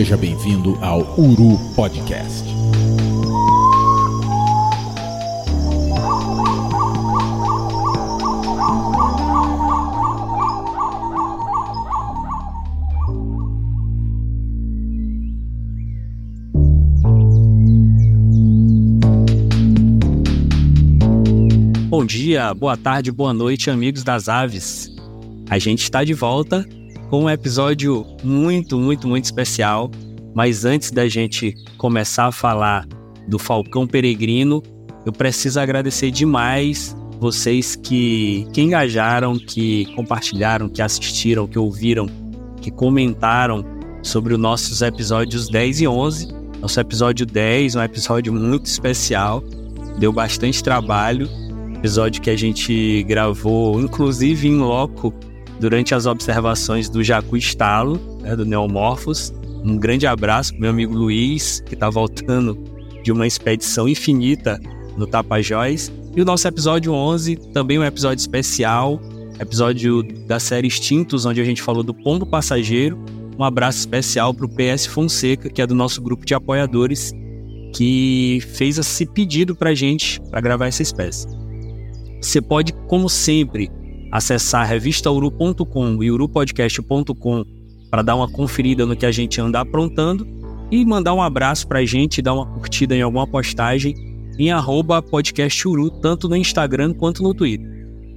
Seja bem-vindo ao Uru Podcast. Bom dia, boa tarde, boa noite, amigos das aves. A gente está de volta com um episódio muito, muito, muito especial. Mas antes da gente começar a falar do Falcão Peregrino, eu preciso agradecer demais vocês que, que engajaram, que compartilharam, que assistiram, que ouviram, que comentaram sobre os nossos episódios 10 e 11. Nosso episódio 10, um episódio muito especial, deu bastante trabalho. Episódio que a gente gravou, inclusive em loco, durante as observações do Jacu Estalo, né, do Neomorphos. Um grande abraço para meu amigo Luiz, que está voltando de uma expedição infinita no Tapajós. E o nosso episódio 11, também um episódio especial, episódio da série Extintos, onde a gente falou do pombo passageiro. Um abraço especial para o PS Fonseca, que é do nosso grupo de apoiadores, que fez esse pedido para a gente para gravar essa espécie. Você pode, como sempre, acessar revistauru.com e urupodcast.com para dar uma conferida no que a gente anda aprontando e mandar um abraço para a gente, dar uma curtida em alguma postagem em arroba podcasturu, tanto no Instagram quanto no Twitter.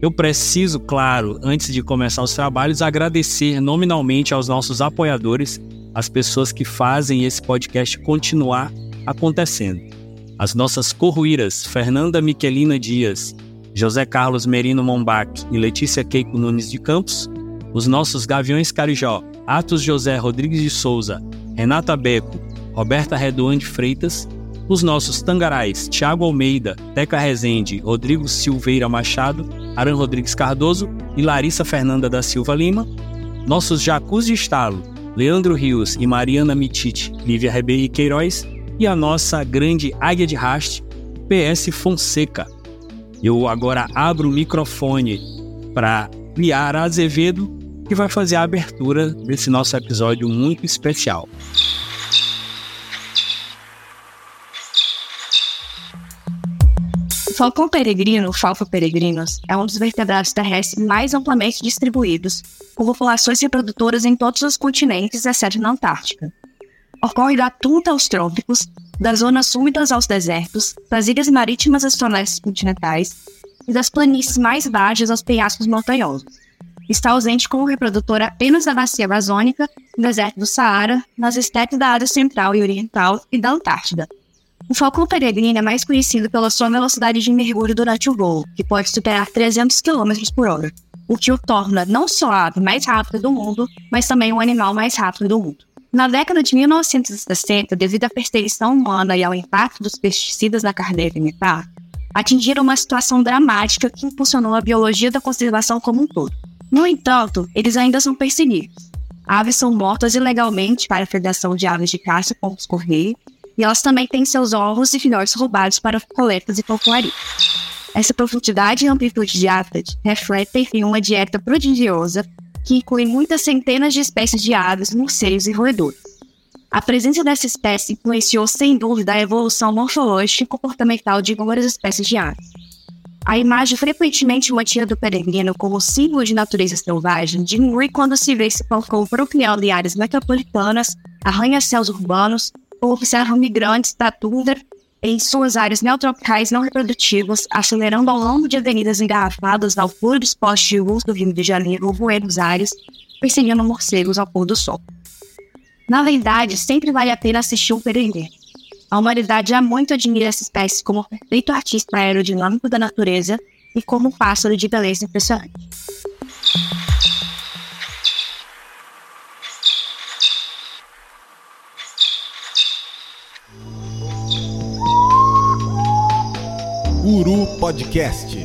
Eu preciso, claro, antes de começar os trabalhos, agradecer nominalmente aos nossos apoiadores, as pessoas que fazem esse podcast continuar acontecendo. As nossas corruíras, Fernanda Miquelina Dias, José Carlos Merino Mombach e Letícia Keiko Nunes de Campos, os nossos Gaviões Carijó, Atos José Rodrigues de Souza, Renata Beco, Roberta Redoan de Freitas, os nossos Tangarais, Tiago Almeida, Teca Rezende, Rodrigo Silveira Machado, Aran Rodrigues Cardoso e Larissa Fernanda da Silva Lima, nossos Jacus de Estalo, Leandro Rios e Mariana Mitite, Lívia Ribeiro Queiroz e a nossa grande Águia de Raste, PS Fonseca. Eu agora abro o microfone para Liara Azevedo, que vai fazer a abertura desse nosso episódio muito especial. O falcão peregrino, Falfa peregrinos, é um dos vertebrados terrestres mais amplamente distribuídos, com populações reprodutoras em todos os continentes, exceto na Antártica. Ocorre da tunta aos trópicos, das zonas úmidas aos desertos, das ilhas marítimas às florestas continentais e das planícies mais baixas aos penhascos montanhosos. Está ausente como reprodutor apenas da bacia amazônica, no deserto do Saara, nas estepes da Ásia Central e Oriental e da Antártida. O falcão peregrino é mais conhecido pela sua velocidade de mergulho durante o voo, que pode superar 300 km por hora, o que o torna não só a ave mais rápida do mundo, mas também o animal mais rápido do mundo. Na década de 1960, devido à perseguição humana e ao impacto dos pesticidas na cadeia alimentar, atingiram uma situação dramática que impulsionou a biologia da conservação como um todo. No entanto, eles ainda são perseguidos. Aves são mortas ilegalmente para a Federação de Aves de Caça, como os Correios, e elas também têm seus ovos e filhotes roubados para coletas e folcloria. Essa profundidade e amplitude de hábitat refletem em uma dieta prodigiosa que inclui muitas centenas de espécies de aves, morcegos e roedores. A presença dessa espécie influenciou sem dúvida a evolução morfológica e comportamental de inúmeras espécies de aves. A imagem frequentemente mantida do peregrino como símbolo de natureza selvagem diminui quando se vê esse falcão procreando em áreas metropolitanas, arranha-céus urbanos ou observa migrantes da tundra em suas áreas neotropicais não reprodutivas, acelerando ao longo de avenidas engarrafadas ao fundo dos postes de luz do Rio de Janeiro ou Buenos Aires, perseguindo morcegos ao pôr do sol. Na verdade, sempre vale a pena assistir um peregrino. A humanidade já muito admira essa espécie como um perfeito artista aerodinâmico da natureza e como um pássaro de beleza impressionante. Uru Podcast.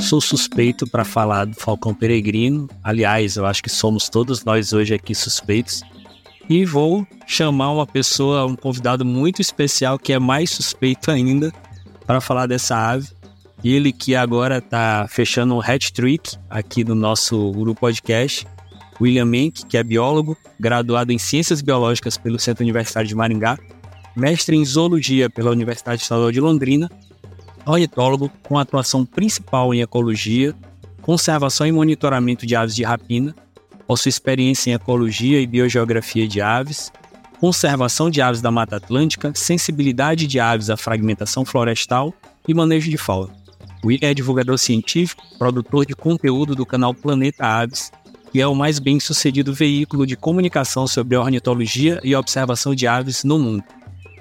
Sou suspeito para falar do Falcão Peregrino. Aliás, eu acho que somos todos nós hoje aqui suspeitos, E vou chamar uma pessoa, um convidado muito especial, que é mais suspeito ainda, para falar dessa ave. Ele que agora está fechando um hat-trick aqui no nosso Uru Podcast. William Menck, que é biólogo, graduado em Ciências Biológicas pelo Centro Universitário de Maringá, mestre em Zoologia pela Universidade Estadual de Londrina, ornitólogo com atuação principal em ecologia, conservação e monitoramento de aves de rapina, possui experiência em ecologia e biogeografia de aves, conservação de aves da Mata Atlântica, sensibilidade de aves à fragmentação florestal e manejo de fauna. William é divulgador científico, produtor de conteúdo do canal Planeta Aves e é o mais bem sucedido veículo de comunicação sobre ornitologia e observação de aves no mundo,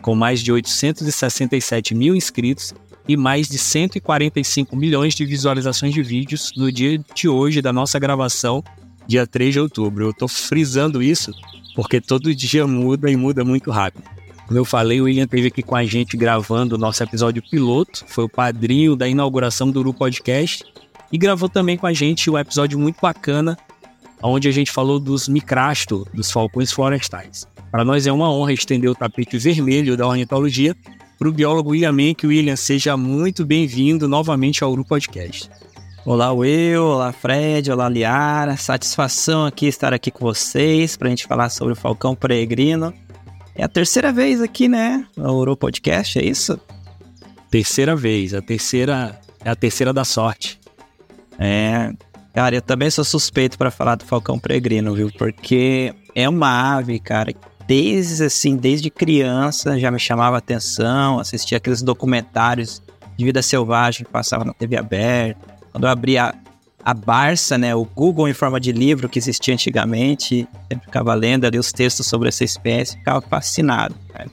com mais de 867 mil inscritos e mais de 145 milhões de visualizações de vídeos no dia de hoje da nossa gravação, dia 3 de outubro. Eu estou frisando isso porque todo dia muda e muda muito rápido. Como eu falei, o William esteve aqui com a gente gravando o nosso episódio piloto, foi o padrinho da inauguração do Uru Podcast e gravou também com a gente um episódio muito bacana, onde a gente falou dos micrasto, dos falcões florestais. Para nós é uma honra estender o tapete vermelho da ornitologia para o biólogo William Menck. William, seja muito bem-vindo novamente ao Uru Podcast. Olá, Will. Olá, Fred. Olá, Liara. Satisfação aqui estar aqui com vocês para a gente falar sobre o Falcão Peregrino. É a terceira vez aqui, né? No Uru Podcast, é isso? Terceira vez. A terceira é a terceira da sorte. É. Cara, eu também sou suspeito para falar do Falcão Peregrino, viu? Porque é uma ave, cara, desde assim, desde criança já me chamava atenção, assistia aqueles documentários de vida selvagem que passavam na TV aberta. Quando eu abria a Barça, né, o Google em forma de livro que existia antigamente, sempre ficava lendo ali os textos sobre essa espécie, ficava fascinado. Cara.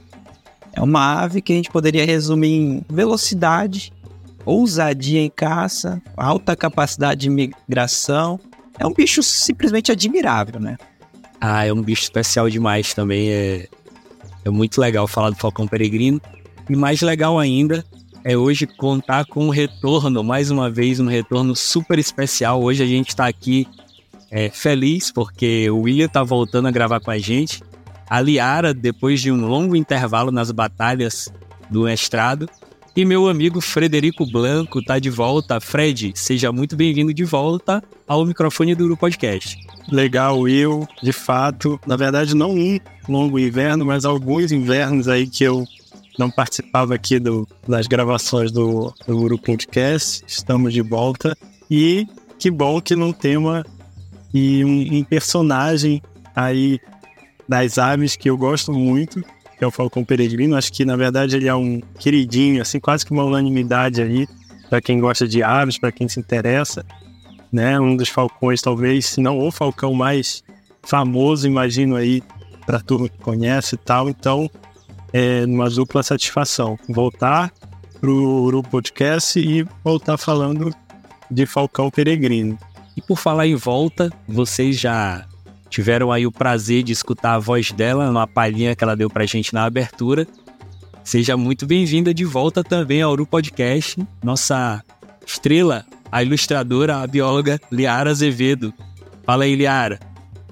É uma ave que a gente poderia resumir em velocidade, ousadia em caça, alta capacidade de migração. É um bicho simplesmente admirável, né? Ah, é um bicho especial demais também. É, é muito legal falar do Falcão Peregrino. E mais legal ainda é hoje contar com um retorno, mais uma vez, um retorno super especial. Hoje a gente está aqui é, feliz porque o William está voltando a gravar com a gente. A Liara, depois de um longo intervalo nas batalhas do mestrado. E meu amigo Frederico Blanco está de volta. Fred, seja muito bem-vindo de volta ao microfone do Podcast. Legal, Will. De fato, na verdade, não um longo inverno, mas alguns invernos aí que eu não participava aqui do, das gravações do, do Uru Podcast. Estamos de volta. E que bom que não tem uma, e um, um personagem aí das aves que eu gosto muito, que é o Falcão Peregrino. Acho que, na verdade, ele é um queridinho, assim, quase que uma unanimidade aí, para quem gosta de aves, para quem se interessa. Né? Um dos falcões, talvez, se não o falcão mais famoso, imagino aí, para turma que conhece e tal. Então, é uma dupla satisfação. Voltar pro, o podcast e voltar falando de Falcão Peregrino. E por falar em volta, vocês já tiveram aí o prazer de escutar a voz dela numa palhinha que ela deu pra gente na abertura. Seja muito bem-vinda de volta também ao Uru Podcast, nossa estrela, a ilustradora, a bióloga Liara Azevedo. Fala aí, Liara.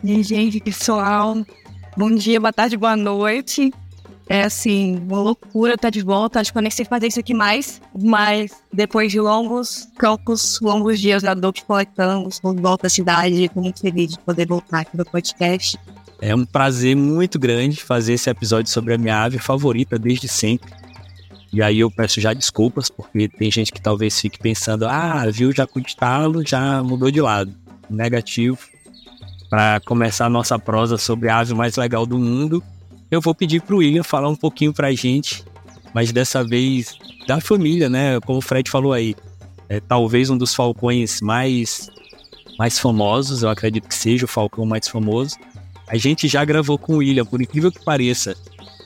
E aí, gente, pessoal. Bom dia, boa tarde, boa noite. É assim, uma loucura estar tá de volta. Acho que eu nem sei fazer isso aqui mais, mas depois de longos campos, longos dias da dor que coletamos, volta à cidade, estou muito feliz de poder voltar aqui no podcast. É um prazer muito grande fazer esse episódio sobre a minha ave favorita desde sempre. E aí eu peço já desculpas, porque tem gente que talvez fique pensando, ah, viu Jacutalo, já mudou de lado. Negativo. Para começar a nossa prosa sobre a ave mais legal do mundo, eu vou pedir para o William falar um pouquinho para a gente, mas dessa vez da família, né? Como o Fred falou aí, é talvez um dos falcões mais, mais famosos, eu acredito que seja o falcão mais famoso. A gente já gravou com o William, por incrível que pareça.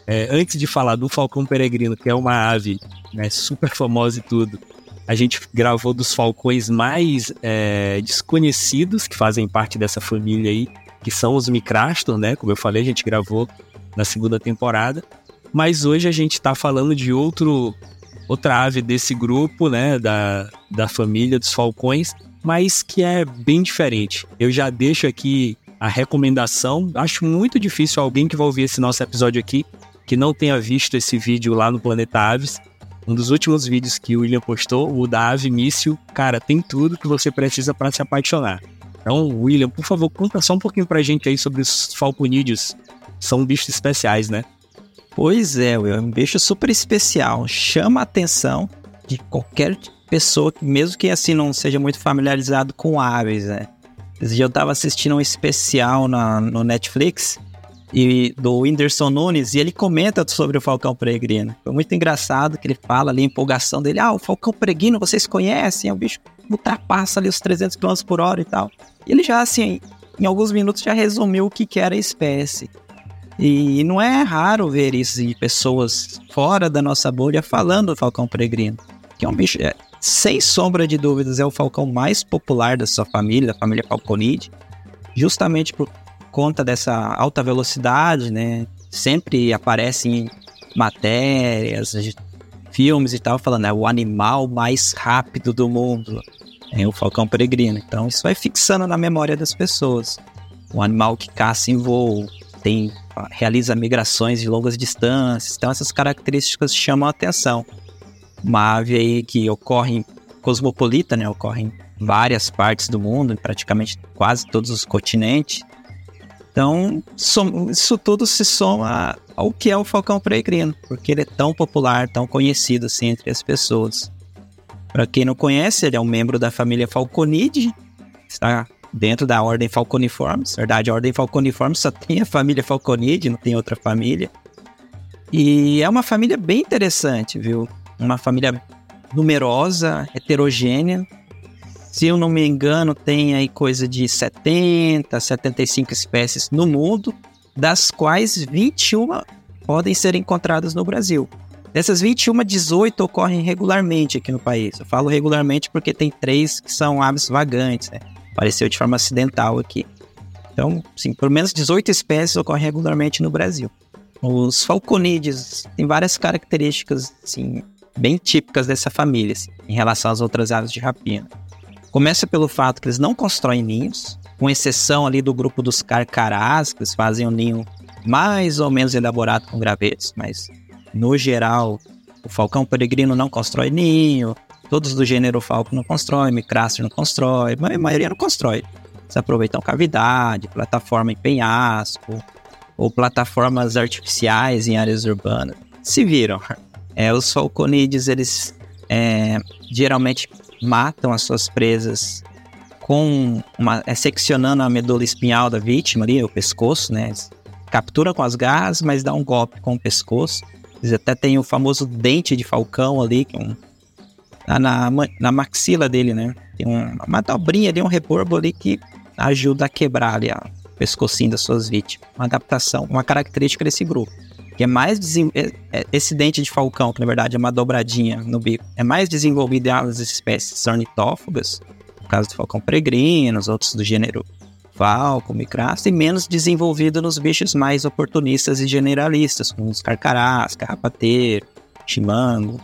É, antes de falar do falcão peregrino, que é uma ave né, super famosa e tudo, a gente gravou dos falcões mais é, desconhecidos que fazem parte dessa família aí, que são os micrastor, né? Como eu falei, a gente gravou na segunda temporada. Mas hoje a gente está falando de outro outra ave desse grupo, né, da, da família dos falcões, mas que é bem diferente. Eu já deixo aqui a recomendação. Acho muito difícil alguém que vai ouvir esse nosso episódio aqui que não tenha visto esse vídeo lá no Planeta Aves. Um dos últimos vídeos que o William postou, o da Ave Míssil, cara, tem tudo que você precisa para se apaixonar. Então, William, por favor, conta só um pouquinho pra gente aí sobre os falconídeos. São bichos especiais, né? Pois é, Will, é um bicho super especial. Chama a atenção de qualquer pessoa, mesmo que assim não seja muito familiarizado com aves, né? Esse dia eu tava assistindo um especial na, no Netflix e do Whindersson Nunes e ele comenta sobre o Falcão Peregrino. Foi muito engraçado que ele fala ali a empolgação dele. Ah, o Falcão Peregrino vocês conhecem? É um bicho que ultrapassa ali os 300 km por hora e tal. E ele já, assim, em alguns minutos já resumiu o que, que era a espécie. E não é raro ver isso de pessoas fora da nossa bolha falando do Falcão Peregrino. Que é um bicho, é, sem sombra de dúvidas, é o falcão mais popular da sua família, da família Falconide, justamente por conta dessa alta velocidade, né? Sempre aparece em matérias, filmes e tal, falando é o animal mais rápido do mundo, é o falcão peregrino. Então isso vai fixando na memória das pessoas. Um animal que caça em voo, tem realiza migrações de longas distâncias, então essas características chamam a atenção uma ave aí que ocorre cosmopolita, né? Ocorre em várias partes do mundo, praticamente quase todos os continentes. Então, isso tudo se soma ao que é o falcão peregrino, porque ele é tão popular, tão conhecido assim entre as pessoas. Para quem não conhece, ele é um membro da família Falconidae, está dentro da ordem Falconiformes. Na verdade, a ordem Falconiformes só tem a família Falconidae, não tem outra família. E é uma família bem interessante, viu? uma família numerosa, heterogênea. Se eu não me engano, tem aí coisa de 70, 75 espécies no mundo, das quais 21 podem ser encontradas no Brasil. Dessas 21, 18 ocorrem regularmente aqui no país. Eu falo regularmente porque tem três que são aves vagantes, né? Apareceu de forma acidental aqui. Então, sim, pelo menos 18 espécies ocorrem regularmente no Brasil. Os falconídeos têm várias características assim, bem típicas dessa família, assim, em relação às outras aves de rapina. Começa pelo fato que eles não constroem ninhos, com exceção ali do grupo dos carcarás, que eles fazem um ninho mais ou menos elaborado com gravetos, mas no geral o falcão peregrino não constrói ninho, todos do gênero falco não constroem, micrastro não constrói, mas a maioria não constrói. Eles aproveitam cavidade, plataforma em penhasco, ou plataformas artificiais em áreas urbanas. Se viram. É, os falconídeos, eles é, geralmente matam as suas presas com uma, é, seccionando a medula espinhal da vítima ali, o pescoço, né? Eles captura com as garras, mas dá um golpe com o pescoço. Eles até tem o famoso dente de falcão ali, que é um, na, na maxila dele, né? Tem uma dobrinha ali, um reborbo ali que ajuda a quebrar ali o pescocinho das suas vítimas. Uma adaptação, uma característica desse grupo que é mais é, é, esse dente de falcão, que na verdade é uma dobradinha no bico, é mais desenvolvido em as espécies ornitófagas, no caso do falcão peregrino, os outros do gênero falco, micrasto, e menos desenvolvido nos bichos mais oportunistas e generalistas, como os carcarás, carrapateiro, chimango.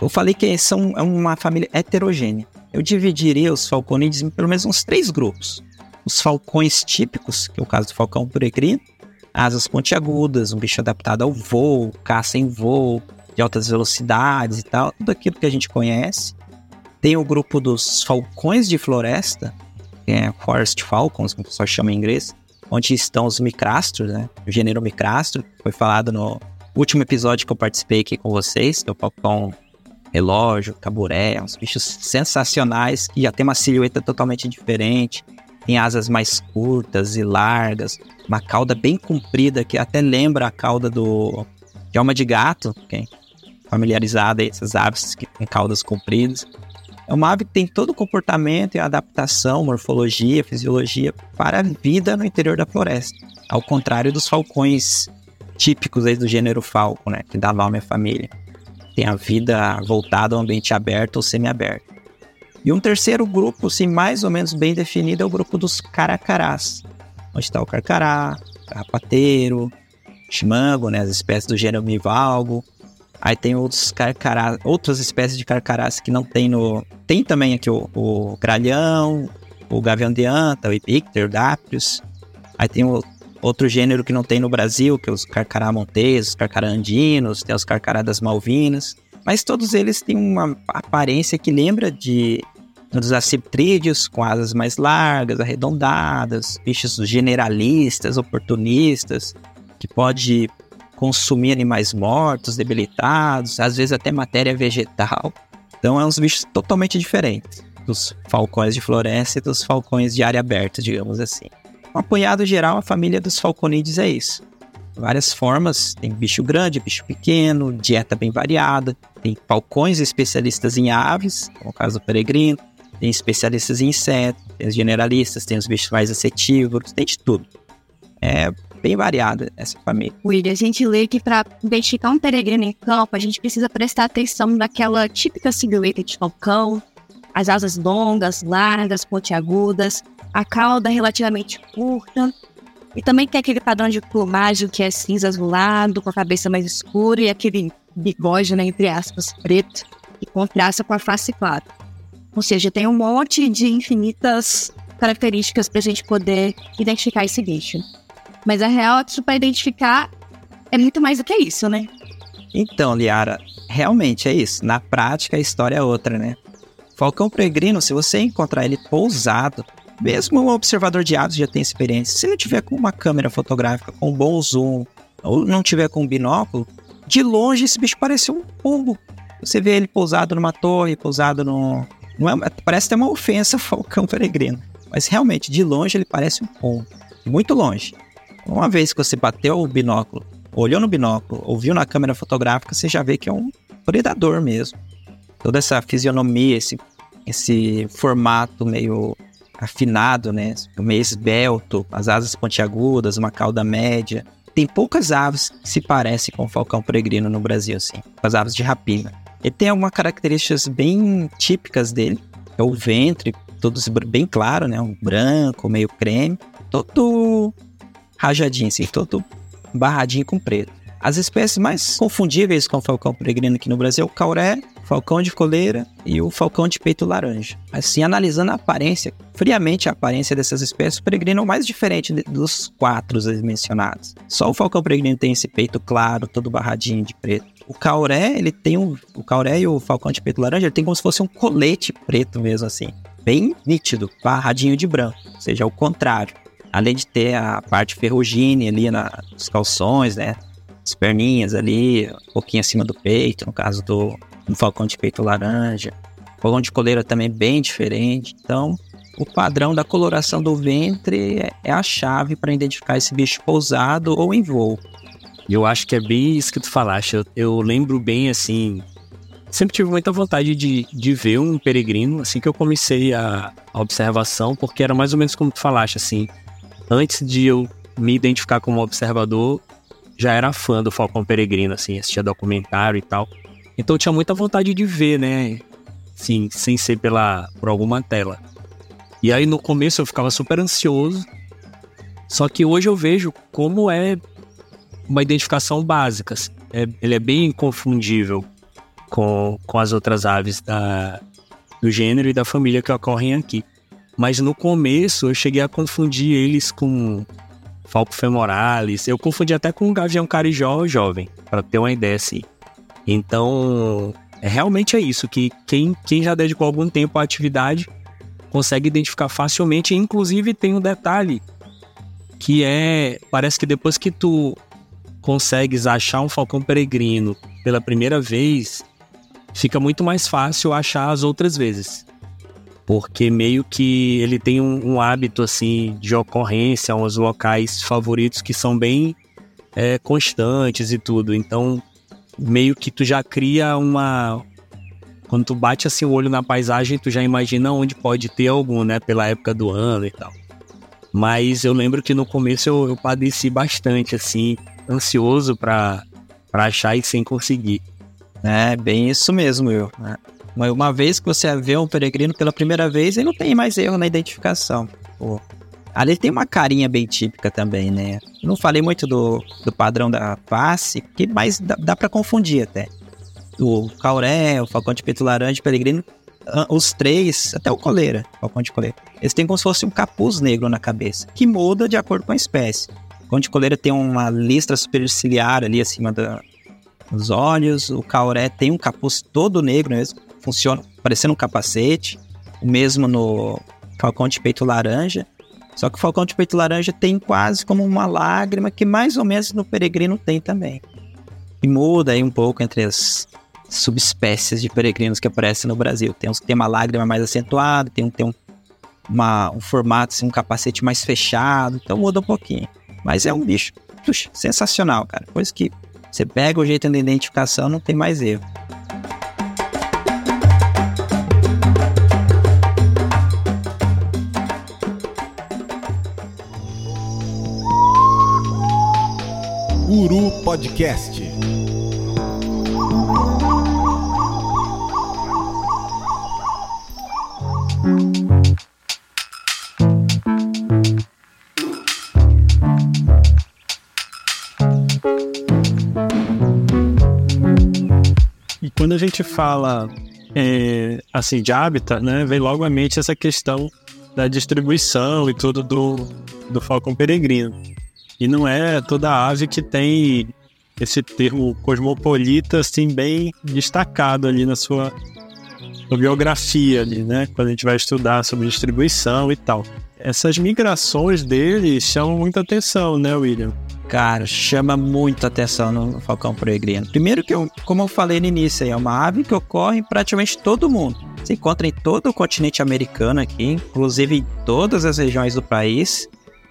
Eu falei que são é uma família heterogênea. Eu dividiria os falconídeos em pelo menos uns três grupos. Os falcões típicos, que é o caso do falcão peregrino, asas pontiagudas, um bicho adaptado ao voo, caça em voo, de altas velocidades e tal, tudo aquilo que a gente conhece. Tem o grupo dos falcões de floresta, que é Forest Falcons, como o pessoal chama em inglês, onde estão os micrastros, né? O gênero micrastro, foi falado no último episódio que eu participei aqui com vocês, que é o falcão relógio, caburé, uns bichos sensacionais que já tem uma silhueta totalmente diferente, tem asas mais curtas e largas, uma cauda bem comprida que até lembra a cauda do de alma de gato, quem familiarizado aí, essas aves que têm caudas compridas. É uma ave que tem todo o comportamento e adaptação, morfologia, fisiologia para a vida no interior da floresta. Ao contrário dos falcões típicos aí do gênero falco, né, que dá nome à família. Tem a vida voltada ao ambiente aberto ou semiaberto. E um terceiro grupo, sim, mais ou menos bem definido, é o grupo dos caracarás, onde está o carcará, carrapateiro, chimango, né, as espécies do gênero mivalgo. Aí tem outros carcarás, outras espécies de carcarás que não tem no... Tem também aqui o, o gralhão, o gavião de anta, o epicter, o dáprios. Aí tem o outro gênero que não tem no Brasil, que é os carcará monteses, os carcará andinos, tem os carcará das Malvinas. Mas todos eles têm uma aparência que lembra de dos aciptrídeos com asas mais largas, arredondadas, bichos generalistas, oportunistas, que pode consumir animais mortos, debilitados, às vezes até matéria vegetal. Então é uns bichos totalmente diferentes dos falcões de floresta e dos falcões de área aberta, digamos assim. Um apanhado geral, a família dos falconídeos é isso. Várias formas, tem bicho grande, bicho pequeno, dieta bem variada, tem falcões especialistas em aves, como o caso do peregrino, tem especialistas em insetos, tem os generalistas, tem os bichos mais assetívoros, tem de tudo. É bem variada essa família. William, a gente lê que para identificar um peregrino em campo, a gente precisa prestar atenção naquela típica silhueta de falcão, as asas longas, largas, pontiagudas, a cauda relativamente curta. E também tem aquele padrão de plumagem que é cinza azulado, com a cabeça mais escura e aquele bigode, né, entre aspas, preto, que contrasta com a face clara. Ou seja, tem um monte de infinitas características para a gente poder identificar esse bicho. Mas a real é que para identificar é muito mais do que isso, né? Então, Liara, realmente é isso. Na prática, a história é outra, né? Falcão peregrino, se você encontrar ele pousado, mesmo um observador de aves já tem experiência. Se ele tiver com uma câmera fotográfica com um bom zoom, ou não tiver com um binóculo, de longe esse bicho parece um pombo. Você vê ele pousado numa torre, pousado no. É, parece ter uma ofensa falcão peregrino. Mas realmente, de longe ele parece um pombo. Muito longe. Uma vez que você bateu o binóculo, olhou no binóculo, ouviu na câmera fotográfica, você já vê que é um predador mesmo toda essa fisionomia, esse, esse formato meio afinado, né? Meio esbelto, as asas pontiagudas, uma cauda média. Tem poucas aves que se parecem com o falcão peregrino no Brasil, assim, as aves de rapina. Ele tem algumas características bem típicas dele. É o ventre, todo bem claro, né? Um branco, meio creme, todo rajadinho, assim, todo barradinho com preto. As espécies mais confundíveis com o falcão peregrino aqui no Brasil é o cauré, falcão de coleira e o falcão de peito laranja. Assim, analisando a aparência, friamente a aparência dessas espécies, o peregrino é o mais diferente dos quatro mencionados. Só o falcão peregrino tem esse peito claro, todo barradinho de preto. O cauré, ele tem um, o cauré e o falcão de peito laranja, ele tem como se fosse um colete preto mesmo assim, bem nítido, barradinho de branco, ou seja, o contrário. Além de ter a parte ferrugine ali nos calções, né? As perninhas ali, um pouquinho acima do peito, no caso do, falcão de peito laranja. Falcão de coleira também bem diferente. Então, o padrão da coloração do ventre é, é a chave para identificar esse bicho pousado ou em voo. Eu acho que é bem isso que tu falaste. Eu, eu lembro bem assim. Sempre tive muita vontade de, de ver um peregrino assim que eu comecei a, a observação, porque era mais ou menos como tu falaste, assim. Antes de eu me identificar como observador, já era fã do Falcão Peregrino, assim, assistia documentário e tal. Então eu tinha muita vontade de ver, né? Sim, sem ser pela, por alguma tela. E aí no começo eu ficava super ansioso. Só que hoje eu vejo como é uma identificação básica. Assim. É, ele é bem inconfundível com, com as outras aves da, do gênero e da família que ocorrem aqui. Mas no começo eu cheguei a confundir eles com Falco femoralis. Eu confundi até com o gavião carijó jovem, para ter uma ideia assim. Então, é, realmente é isso, que quem, quem já dedicou algum tempo à atividade consegue identificar facilmente. Inclusive tem um detalhe que é, parece que depois que tu consegues achar um falcão peregrino pela primeira vez, fica muito mais fácil achar as outras vezes porque meio que ele tem um, um hábito assim de ocorrência, uns locais favoritos que são bem é, constantes e tudo. Então, meio que tu já cria uma quando tu bate assim o olho na paisagem, tu já imagina onde pode ter algum, né, pela época do ano e tal. Mas eu lembro que no começo eu, eu padeci bastante assim, ansioso para achar e sem conseguir. É, bem isso mesmo, eu. Uma vez que você vê um peregrino pela primeira vez, ele não tem mais erro na identificação. Pô. Ali tem uma carinha bem típica também, né? não falei muito do, do padrão da face, que mais dá, dá para confundir até. O cauré, o falcão de peito laranja, o peregrino, ah, os três, até o coleira, falcão de coleira, eles têm como se fosse um capuz negro na cabeça, que muda de acordo com a espécie. O falcão de coleira tem uma listra superciliar ali acima da, dos olhos, o cauré tem um capuz todo negro mesmo, funciona parecendo um capacete, o mesmo no falcão de peito laranja, só que o falcão de peito laranja tem quase como uma lágrima que mais ou menos no peregrino tem também. E muda aí um pouco entre as subespécies de peregrinos que aparecem no Brasil. Tem uns que tem uma lágrima mais acentuada, tem um tem um, uma, um formato, assim, um capacete mais fechado, então muda um pouquinho. Mas é um bicho puxa, sensacional, cara. Depois que você pega o jeito da identificação, não tem mais erro. Uru Podcast. E quando a gente fala é, assim de hábitat, né, vem logo à mente essa questão da distribuição e tudo do, do falcão peregrino. E não é toda ave que tem esse termo cosmopolita assim bem destacado ali na sua, biografia ali, né? Quando a gente vai estudar sobre distribuição e tal. Essas migrações dele chamam muita atenção, né, William? Cara, chama muito atenção no falcão peregrino. Primeiro que, eu, como eu falei no início, é uma ave que ocorre em praticamente todo mundo. Se encontra em todo o continente americano aqui, inclusive em todas as regiões do país,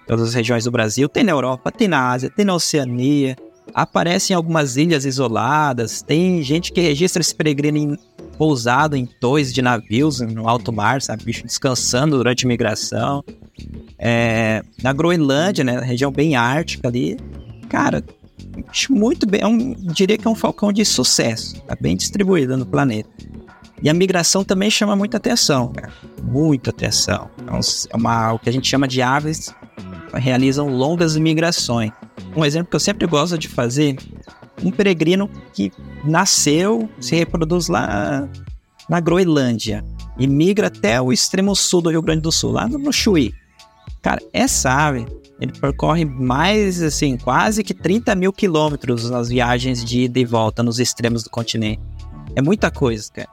todas as regiões do Brasil. Tem na Europa, tem na Ásia, tem na Oceania. Aparece em algumas ilhas isoladas. Tem gente que registra esse peregrino em, pousado em tois de navios no alto mar, sabe? Bicho descansando durante a migração. É, na Groenlândia, né? Região bem ártica ali. Cara, muito bem. É um, diria que é um falcão de sucesso. Tá bem distribuído no planeta. E a migração também chama muita atenção, cara. Muita atenção. É uma, o que a gente chama de aves realizam longas migrações. Um exemplo que eu sempre gosto de fazer, um peregrino que nasceu, se reproduz lá na Groenlândia e migra até o extremo sul do Rio Grande do Sul, lá no Chuí. Cara, essa ave, ele percorre mais, assim, quase que 30 mil quilômetros nas viagens de ida e volta nos extremos do continente. É muita coisa, cara.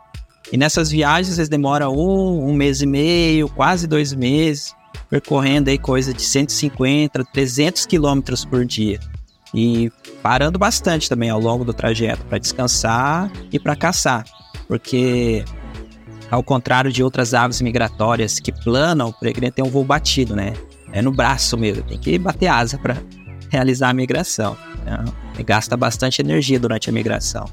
E nessas viagens eles demoram um, um mês e meio, quase dois meses, percorrendo aí coisa de 150, 300 quilômetros por dia. E parando bastante também ao longo do trajeto para descansar e para caçar. Porque ao contrário de outras aves migratórias que planam, o peregrino tem um voo batido, né? É no braço mesmo, tem que bater asa para realizar a migração. Né? E gasta bastante energia durante a migração.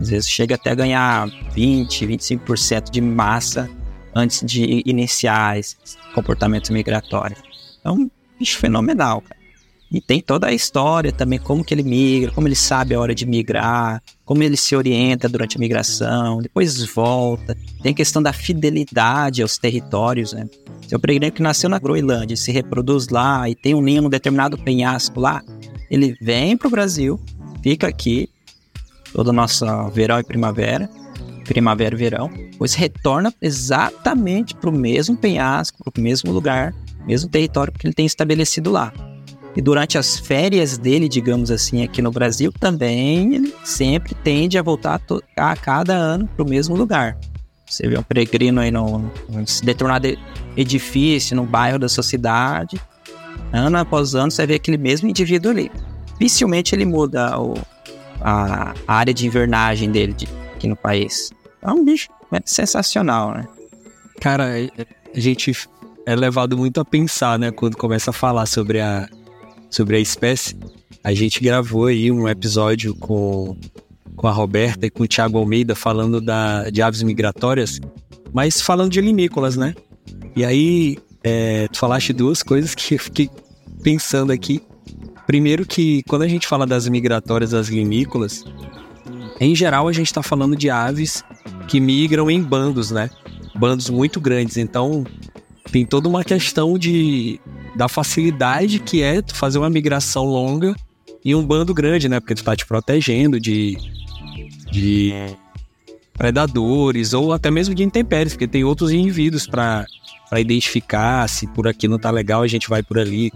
Às vezes chega até a ganhar 20, 25% de massa antes de iniciar esse comportamento migratório. É um bicho fenomenal, cara. E tem toda a história também, como que ele migra, como ele sabe a hora de migrar, como ele se orienta durante a migração, depois volta. Tem a questão da fidelidade aos territórios, né? Se o peregrino que nasceu na Groenlândia se reproduz lá e tem um ninho num determinado penhasco lá, ele vem para o Brasil, fica aqui, todo o nosso verão e primavera, primavera e verão, pois retorna exatamente para o mesmo penhasco, para o mesmo lugar, mesmo território que ele tem estabelecido lá. E durante as férias dele, digamos assim, aqui no Brasil, também ele sempre tende a voltar a cada ano para o mesmo lugar. Você vê um peregrino aí num determinado edifício, no bairro da sua cidade, ano após ano você vê aquele mesmo indivíduo ali. Dificilmente ele muda o, a, a área de invernagem dele de, aqui no país. É um bicho sensacional, né? Cara, a gente é levado muito a pensar, né? Quando começa a falar sobre a, sobre a espécie. A gente gravou aí um episódio com, com a Roberta e com o Thiago Almeida falando da, de aves migratórias, mas falando de limícolas, né? E aí, é, tu falaste duas coisas que eu fiquei pensando aqui. Primeiro que quando a gente fala das migratórias das limícolas, em geral a gente está falando de aves que migram em bandos, né? Bandos muito grandes. Então tem toda uma questão de da facilidade que é tu fazer uma migração longa em um bando grande, né? Porque tu tá te protegendo de de predadores ou até mesmo de intempéries, porque tem outros indivíduos para identificar se por aqui não tá legal, a gente vai por ali.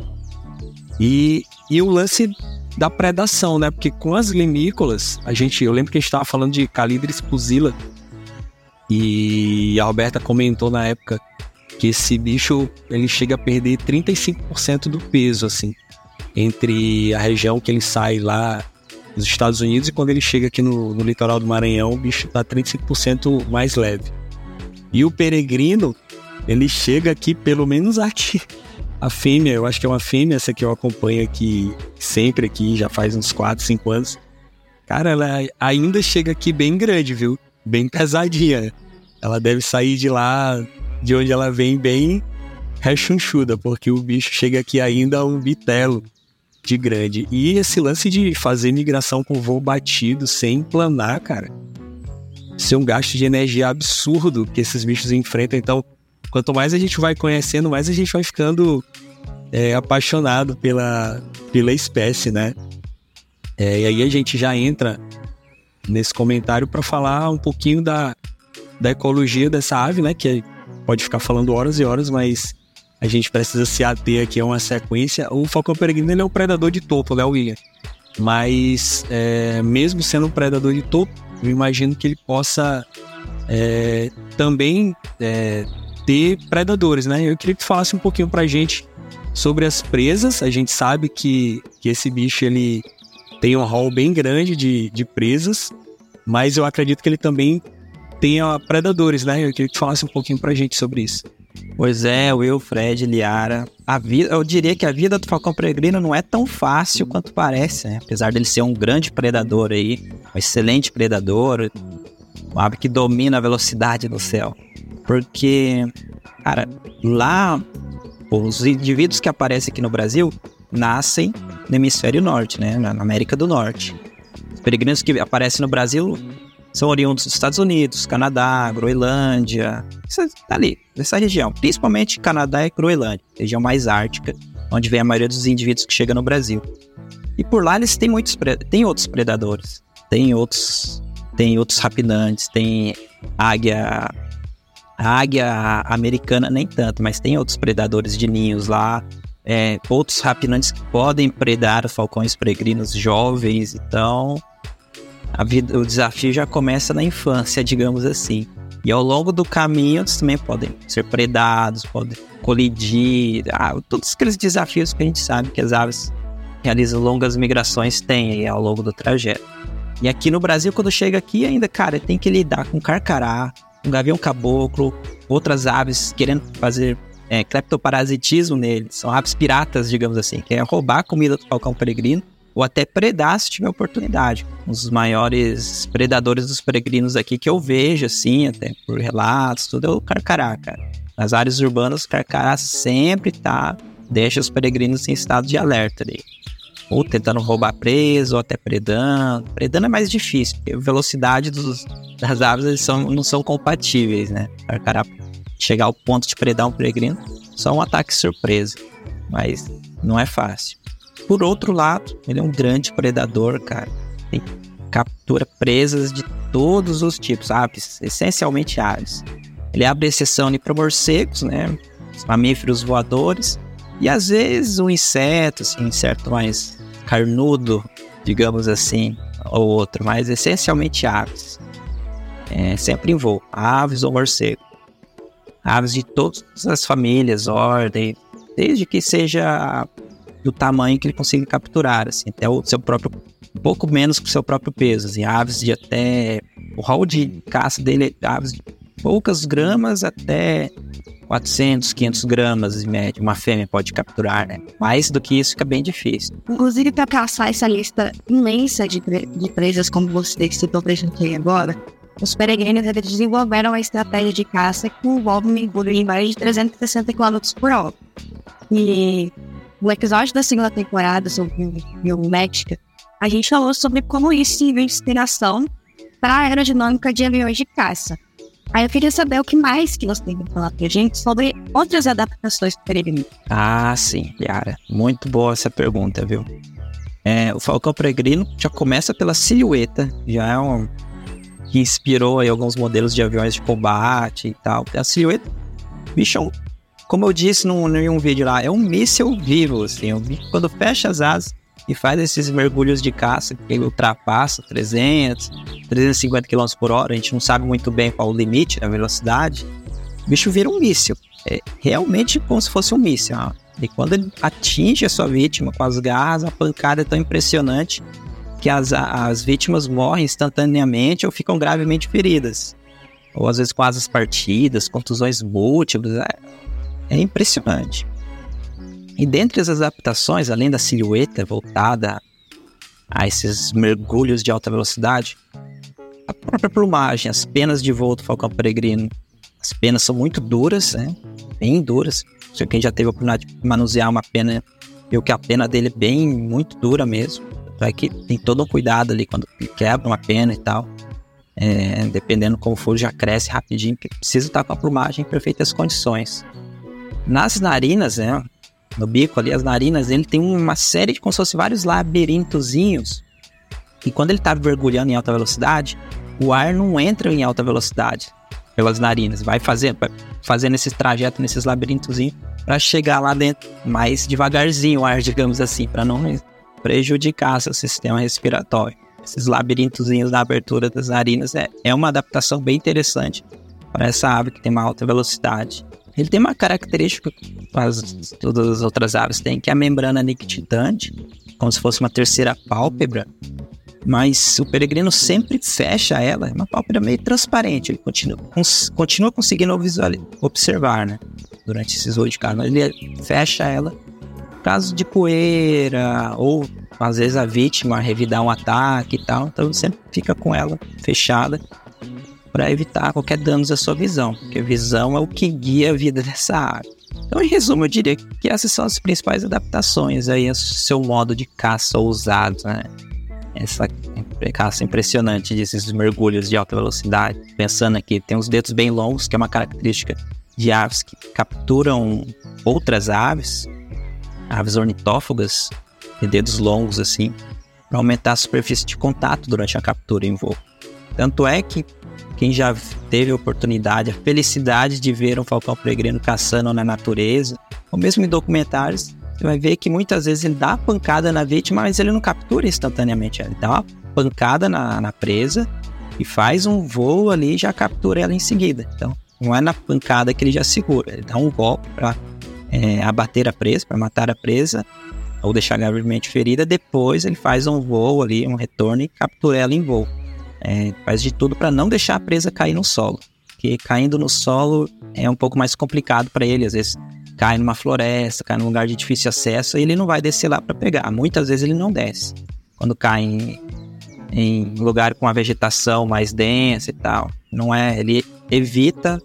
E, e o lance da predação, né? Porque com as limícolas, a gente, eu lembro que a gente estava falando de Calidris pusila e a Roberta comentou na época que esse bicho ele chega a perder 35% do peso assim entre a região que ele sai lá nos Estados Unidos e quando ele chega aqui no, no litoral do Maranhão, o bicho tá 35% mais leve. E o peregrino, ele chega aqui, pelo menos aqui, a fêmea, eu acho que é uma fêmea, essa que eu acompanho aqui sempre aqui, já faz uns 4, 5 anos. Cara, ela ainda chega aqui bem grande, viu? Bem pesadinha. Ela deve sair de lá, de onde ela vem, bem rechonchuda, porque o bicho chega aqui ainda um bitelo de grande. E esse lance de fazer migração com voo batido sem planar, cara. Isso é um gasto de energia absurdo que esses bichos enfrentam. Então, quanto mais a gente vai conhecendo, mais a gente vai ficando é, apaixonado pela, pela espécie, né? É, e aí a gente já entra nesse comentário para falar um pouquinho da, da ecologia dessa ave, né? Que pode ficar falando horas e horas, mas a gente precisa se ater aqui a uma sequência. O falcão peregrino ele é um predador de topo, né, William? Mas é, mesmo sendo um predador de topo, eu imagino que ele possa é, também é, ter predadores, né? Eu queria que tu falasse um pouquinho pra gente sobre as presas. A gente sabe que, que esse bicho ele tem um rol bem grande de, de presas, mas eu acredito que ele também tenha predadores, né? Eu queria que tu falasse um pouquinho pra gente sobre isso. Pois é, Will, Fred, Liara. A vida, eu diria que a vida do Falcão Peregrino não é tão fácil quanto parece, né? Apesar dele ser um grande predador aí, um excelente predador, um ave que domina a velocidade do céu. Porque, cara, lá os indivíduos que aparecem aqui no Brasil nascem no hemisfério norte, né? Na América do Norte. Os peregrinos que aparecem no Brasil são oriundos dos Estados Unidos, Canadá, Groenlândia, ali, nessa região. Principalmente Canadá e Groenlândia, região mais ártica, onde vem a maioria dos indivíduos que chegam no Brasil. E por lá eles têm muitos têm outros predadores, tem outros tem outros rapinantes, tem águia a águia americana nem tanto, mas tem outros predadores de ninhos lá, é, outros rapinantes que podem predar falcões peregrinos jovens, então vida, o desafio já começa na infância, digamos assim. E ao longo do caminho eles também podem ser predados, podem colidir, ah, todos aqueles desafios que a gente sabe que as aves realizam longas migrações têm ao longo do trajeto. E aqui no Brasil, quando chega aqui, ainda, cara, tem que lidar com carcará, um gavião caboclo, outras aves querendo fazer é, cleptoparasitismo neles. São aves piratas, digamos assim, que é roubar a comida do falcão peregrino ou até predar se tiver oportunidade. Um dos maiores predadores dos peregrinos aqui que eu vejo, assim, até por relatos, tudo é o carcará, cara. Nas áreas urbanas, o carcará sempre tá, deixa os peregrinos em estado de alerta ali ou tentando roubar preso, ou até predando. Predando é mais difícil, porque a velocidade dos, das aves são, não são compatíveis, né? Para o cara chegar ao ponto de predar um peregrino, só um ataque surpresa. Mas não é fácil. Por outro lado, ele é um grande predador, cara. Ele captura presas de todos os tipos, aves, essencialmente aves. Ele abre exceção para morcegos, né? Mamíferos voadores. E às vezes um inseto, assim, inseto mais carnudo, digamos assim, ou outro, mas essencialmente aves. É, sempre em voo, aves ou morcego. Aves de todas as famílias, ordem, desde que seja do tamanho que ele consiga capturar, assim, até o seu próprio, um pouco menos que o seu próprio peso, assim, aves de até, o rol de caça dele é aves de poucas gramas até 400, 500 gramas em média, uma fêmea pode capturar, né? Mais do que isso fica bem difícil. Inclusive, para caçar essa lista imensa de, de presas, como você citou pra gente agora, os peregrinos desenvolveram uma estratégia de caça que envolve um mergulho em mais de 360 km por hora. E no episódio da segunda temporada sobre biométrica, a gente falou sobre como isso serviu de inspiração para a aerodinâmica de aviões de caça. Aí eu queria saber o que mais que você tem para falar pra gente sobre outras adaptações do peregrino. Ah, sim, Yara. Muito boa essa pergunta, viu? É, o Falcão Peregrino já começa pela silhueta, já é um. que inspirou aí alguns modelos de aviões de combate e tal. A silhueta, bicho, é como eu disse em um vídeo lá, é um míssil vivo, assim. Quando fecha as asas e faz esses mergulhos de caça, que ele ultrapassa 300, 350 km por hora, a gente não sabe muito bem qual o limite da velocidade, o bicho vira um míssil. É realmente como se fosse um míssil. E quando ele atinge a sua vítima com as garras, a pancada é tão impressionante que as, as vítimas morrem instantaneamente ou ficam gravemente feridas. Ou às vezes com asas partidas, contusões múltiplas. É, é impressionante. E dentre as adaptações, além da silhueta voltada a esses mergulhos de alta velocidade, a própria plumagem, as penas de voo do falcão peregrino, as penas são muito duras, né? Bem duras. Se quem já teve a oportunidade de manusear uma pena, viu que a pena dele é bem, muito dura mesmo. É que tem todo um cuidado ali quando quebra uma pena e tal. É, dependendo como for, já cresce rapidinho, porque precisa estar com a plumagem em perfeitas condições. Nas narinas, né? No bico ali, as narinas, ele tem uma série de como se fosse vários labirintozinhos. E quando ele está mergulhando em alta velocidade, o ar não entra em alta velocidade pelas narinas. Vai fazendo, vai fazendo esse trajeto nesses labirintozinhos para chegar lá dentro mais devagarzinho o ar, digamos assim, para não prejudicar seu sistema respiratório. Esses labirintozinhos na abertura das narinas é, é uma adaptação bem interessante para essa ave que tem uma alta velocidade. Ele tem uma característica que as, todas as outras aves têm, que é a membrana nictitante, como se fosse uma terceira pálpebra, mas o peregrino sempre fecha ela, é uma pálpebra meio transparente, ele continua, cons, continua conseguindo observar, né? Durante esses de carro, ele fecha ela caso de poeira, ou às vezes a vítima revidar um ataque e tal, então sempre fica com ela fechada para evitar qualquer danos à sua visão, porque a visão é o que guia a vida dessa ave. Então, em resumo, eu diria que essas são as principais adaptações aí ao seu modo de caça ousado, né? Essa caça impressionante desses mergulhos de alta velocidade. Pensando aqui, tem os dedos bem longos, que é uma característica de aves que capturam outras aves, aves ornitófagas, de dedos longos assim, para aumentar a superfície de contato durante a captura em voo. Tanto é que quem já teve a oportunidade, a felicidade de ver um falcão peregrino caçando na natureza, ou mesmo em documentários, você vai ver que muitas vezes ele dá pancada na vítima, mas ele não captura instantaneamente. Ele dá uma pancada na, na presa e faz um voo ali e já captura ela em seguida. Então, não é na pancada que ele já segura, ele dá um golpe para é, abater a presa, para matar a presa, ou deixar gravemente ferida, depois ele faz um voo ali, um retorno e captura ela em voo. É, faz de tudo para não deixar a presa cair no solo, porque caindo no solo é um pouco mais complicado para ele, às vezes cai numa floresta, cai num lugar de difícil acesso, e ele não vai descer lá para pegar. Muitas vezes ele não desce. Quando cai em, em lugar com a vegetação mais densa e tal, não é, ele evita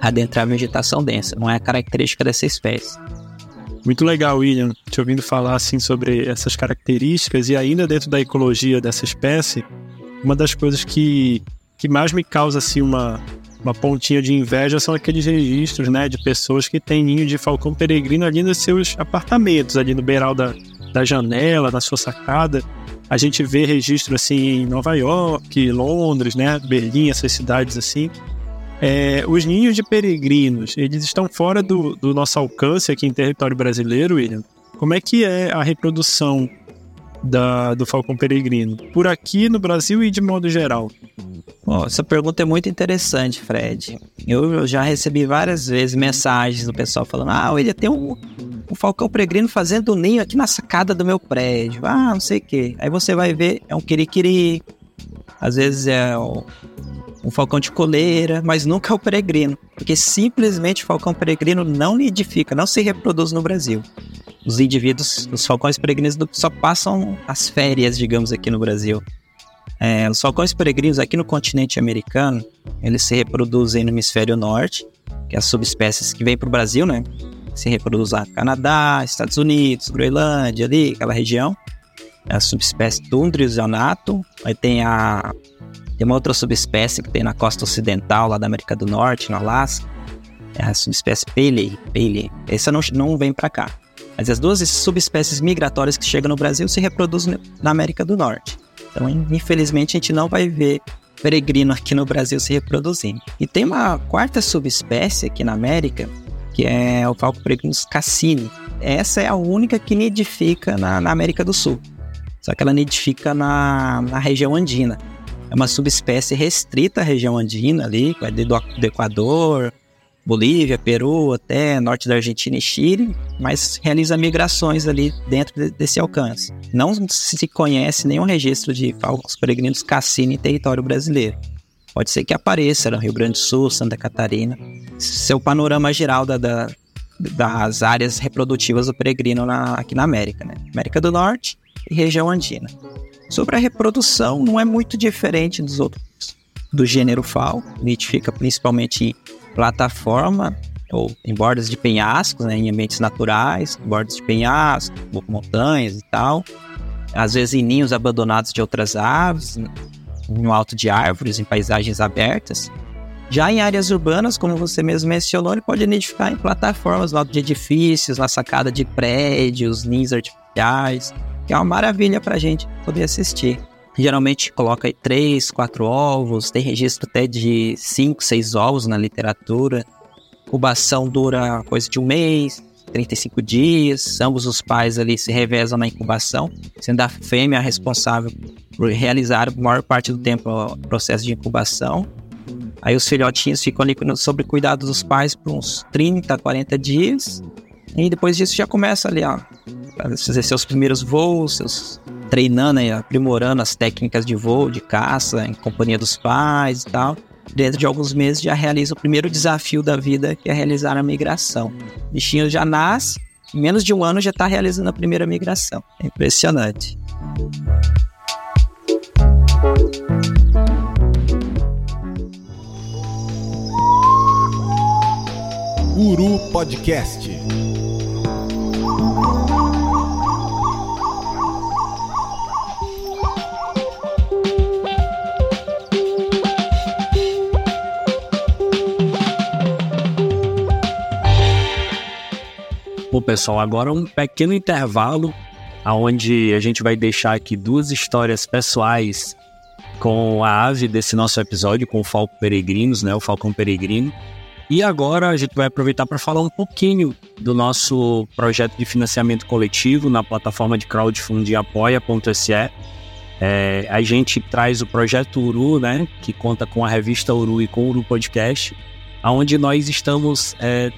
adentrar a vegetação densa. Não é a característica dessa espécie. Muito legal, William, te ouvindo falar assim sobre essas características e ainda dentro da ecologia dessa espécie, uma das coisas que, que mais me causa assim uma, uma pontinha de inveja são aqueles registros, né, de pessoas que têm ninho de falcão peregrino ali nos seus apartamentos, ali no beiral da, da janela, na sua sacada. A gente vê registro assim em Nova York, Londres, né, Berlim, essas cidades assim. É, os ninhos de peregrinos, eles estão fora do, do nosso alcance aqui em território brasileiro, William. Como é que é a reprodução da, do falcão peregrino? Por aqui no Brasil e de modo geral? Oh, essa pergunta é muito interessante, Fred. Eu já recebi várias vezes mensagens do pessoal falando: Ah, William, tem um, um falcão peregrino fazendo ninho aqui na sacada do meu prédio. Ah, não sei o quê. Aí você vai ver, é um quiriquiri. Às vezes é um falcão de coleira, mas nunca é o peregrino, porque simplesmente o falcão peregrino não nidifica, não se reproduz no Brasil. Os indivíduos, os falcões peregrinos só passam as férias, digamos, aqui no Brasil. É, os falcões peregrinos aqui no continente americano, eles se reproduzem no hemisfério norte, que é as subespécies que vêm para o Brasil, né? Se reproduz lá no Canadá, Estados Unidos, Groenlândia, ali, aquela região. É a subespécie Tundrius. Aí tem a tem uma outra subespécie que tem na costa ocidental, lá da América do Norte, no Alasca. É a subespécie Paley. Paley. Essa não, não vem para cá. Mas as duas subespécies migratórias que chegam no Brasil se reproduzem na América do Norte. Então, infelizmente, a gente não vai ver peregrino aqui no Brasil se reproduzindo. E tem uma quarta subespécie aqui na América, que é o falco peregrino cassini. Essa é a única que nidifica na, na América do Sul. Só que ela nidifica na, na região andina. É uma subespécie restrita à região andina ali, do, do Equador, Bolívia, Peru, até norte da Argentina e Chile, mas realiza migrações ali dentro de, desse alcance. Não se conhece nenhum registro de falcos peregrinos cassino em território brasileiro. Pode ser que apareça no Rio Grande do Sul, Santa Catarina. Seu panorama geral da, da, das áreas reprodutivas do peregrino na, aqui na América, né? América do Norte e região andina. Sobre a reprodução, não é muito diferente dos outros do gênero falco, identifica principalmente em plataforma ou em bordas de penhascos, né, em ambientes naturais, bordas de penhascos, montanhas e tal. Às vezes em ninhos abandonados de outras aves, no alto de árvores, em paisagens abertas. Já em áreas urbanas, como você mesmo mencionou, ele pode identificar em plataformas no alto de edifícios, na sacada de prédios, ninhos artificiais, que é uma maravilha para a gente poder assistir. Geralmente coloca aí três, quatro ovos, tem registro até de cinco, seis ovos na literatura. Incubação dura coisa de um mês, 35 dias. Ambos os pais ali se revezam na incubação, sendo a fêmea responsável por realizar a maior parte do tempo o processo de incubação. Aí os filhotinhos ficam ali sob cuidado dos pais por uns 30, 40 dias. E depois disso já começa ali, ó, fazer seus primeiros voos, seus treinando e aprimorando as técnicas de voo, de caça, em companhia dos pais e tal. Dentro de alguns meses já realiza o primeiro desafio da vida, que é realizar a migração. O bichinho já nasce, em menos de um ano já está realizando a primeira migração. É impressionante. Uru Podcast. Bom, pessoal, agora um pequeno intervalo onde a gente vai deixar aqui duas histórias pessoais com a ave desse nosso episódio, com o Falco Peregrinos, né, o Falcão Peregrino. E agora a gente vai aproveitar para falar um pouquinho do nosso projeto de financiamento coletivo na plataforma de crowdfunding apoia.se. É, a gente traz o projeto Uru, né, que conta com a revista Uru e com o Uru Podcast, onde nós estamos é,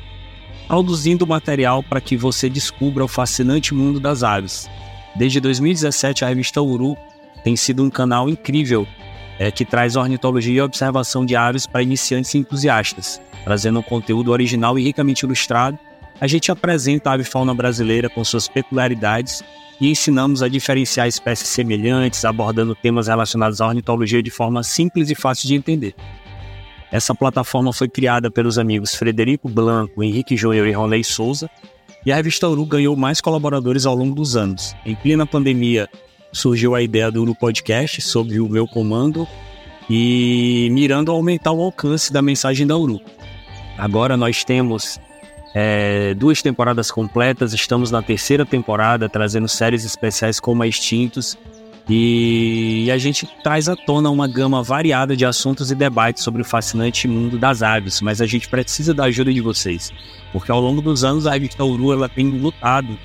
produzindo material para que você descubra o fascinante mundo das aves. Desde 2017, a revista Uru tem sido um canal incrível é, que traz ornitologia e observação de aves para iniciantes e entusiastas, trazendo um conteúdo original e ricamente ilustrado. A gente apresenta a ave fauna brasileira com suas peculiaridades e ensinamos a diferenciar espécies semelhantes, abordando temas relacionados à ornitologia de forma simples e fácil de entender. Essa plataforma foi criada pelos amigos Frederico Blanco, Henrique Júnior e Ronley Souza, e a revista Uru ganhou mais colaboradores ao longo dos anos. Em plena pandemia, surgiu a ideia do Uru Podcast sob o meu comando e mirando aumentar o alcance da mensagem da Uru. Agora nós temos é, duas temporadas completas, estamos na terceira temporada, trazendo séries especiais como a Extintos e a gente traz à tona uma gama variada de assuntos e debates sobre o fascinante mundo das aves, mas a gente precisa da ajuda de vocês, porque ao longo dos anos a revista Uru ela tem lutado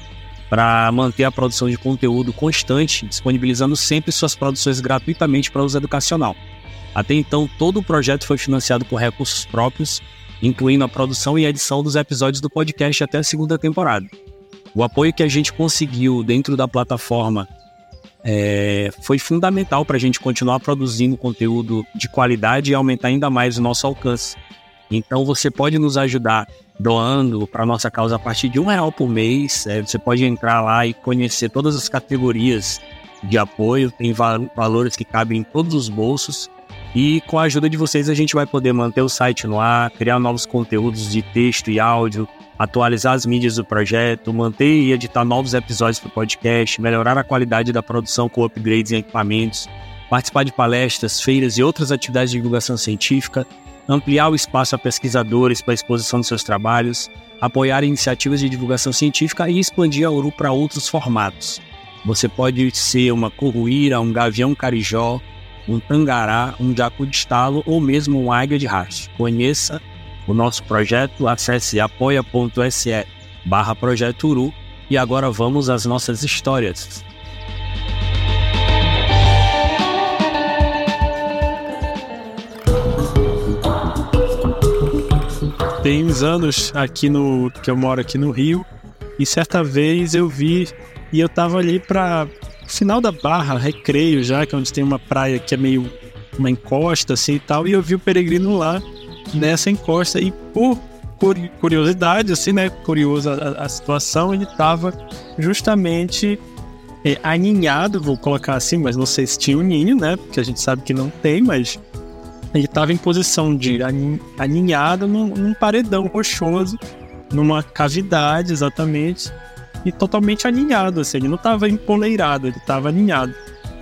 para manter a produção de conteúdo constante, disponibilizando sempre suas produções gratuitamente para uso educacional. Até então, todo o projeto foi financiado por recursos próprios, incluindo a produção e edição dos episódios do podcast até a segunda temporada. O apoio que a gente conseguiu dentro da plataforma é, foi fundamental para a gente continuar produzindo conteúdo de qualidade e aumentar ainda mais o nosso alcance. Então você pode nos ajudar doando para nossa causa a partir de um real por mês. É, você pode entrar lá e conhecer todas as categorias de apoio, tem valores que cabem em todos os bolsos. E com a ajuda de vocês a gente vai poder manter o site no ar, criar novos conteúdos de texto e áudio, atualizar as mídias do projeto, manter e editar novos episódios para o podcast, melhorar a qualidade da produção com upgrades em equipamentos, participar de palestras, feiras e outras atividades de divulgação científica, ampliar o espaço a pesquisadores para a exposição de seus trabalhos, apoiar iniciativas de divulgação científica e expandir a Uru para outros formatos. Você pode ser uma corruíra, um gavião carijó, um tangará, um jacu de estalo ou mesmo um águia de raste. Conheça o nosso projeto, acesse apoia.se barra Projeto Uru e agora vamos às nossas histórias. Tem uns anos aqui no que eu moro aqui no Rio e certa vez eu vi e eu tava ali para final da Barra, Recreio já, que é onde tem uma praia que é meio uma encosta assim e tal, e eu vi o peregrino lá nessa encosta e por curiosidade, assim, né, curiosa a, situação, ele estava justamente é, aninhado, vou colocar assim, mas não sei se tinha um ninho, né, porque a gente sabe que não tem, mas ele estava em posição de aninhado num, num paredão rochoso, numa cavidade exatamente, e totalmente aninhado, assim, ele não estava empoleirado, ele estava aninhado.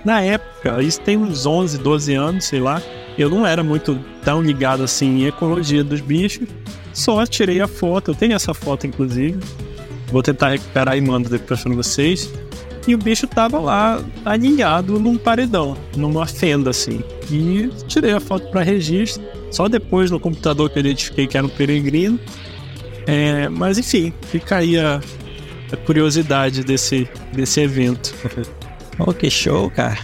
Na época, isso tem uns 11, 12 anos, sei lá, eu não era muito tão ligado assim em ecologia dos bichos, só tirei a foto, eu tenho essa foto inclusive, vou tentar recuperar e mando depois para vocês. E o bicho tava lá aninhado num paredão, numa fenda assim. E tirei a foto para registro, só depois no computador que eu identifiquei que era um peregrino. É, mas enfim, fica aí a, a curiosidade desse, desse evento. oh, que show, cara.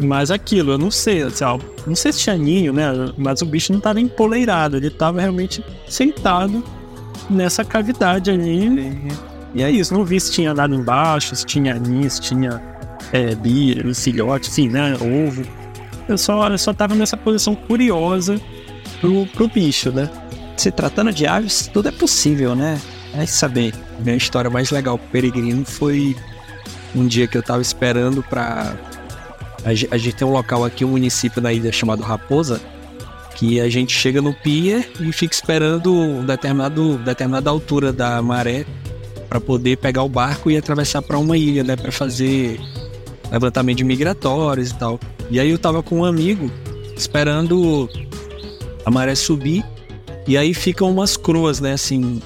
Mas aquilo, eu não sei, assim, ó, não sei se tinha ninho, né? Mas o bicho não estava empoleirado, ele estava realmente sentado nessa cavidade ali. E é isso, não vi se tinha nada embaixo, se tinha ninho, se tinha é, bicho, filhote, assim, né? Ovo. Eu só, eu só tava nessa posição curiosa pro, pro bicho, né? Se tratando de aves, tudo é possível, né? É saber. Minha história mais legal peregrino foi um dia que eu tava esperando pra a, gente tem um local aqui, um município na ilha chamado Raposa, que a gente chega no pier e fica esperando um determinado, determinada altura da maré para poder pegar o barco e atravessar para uma ilha, né, para fazer levantamento de migratórios e tal. E aí eu tava com um amigo esperando a maré subir e aí ficam umas croas, né, assim,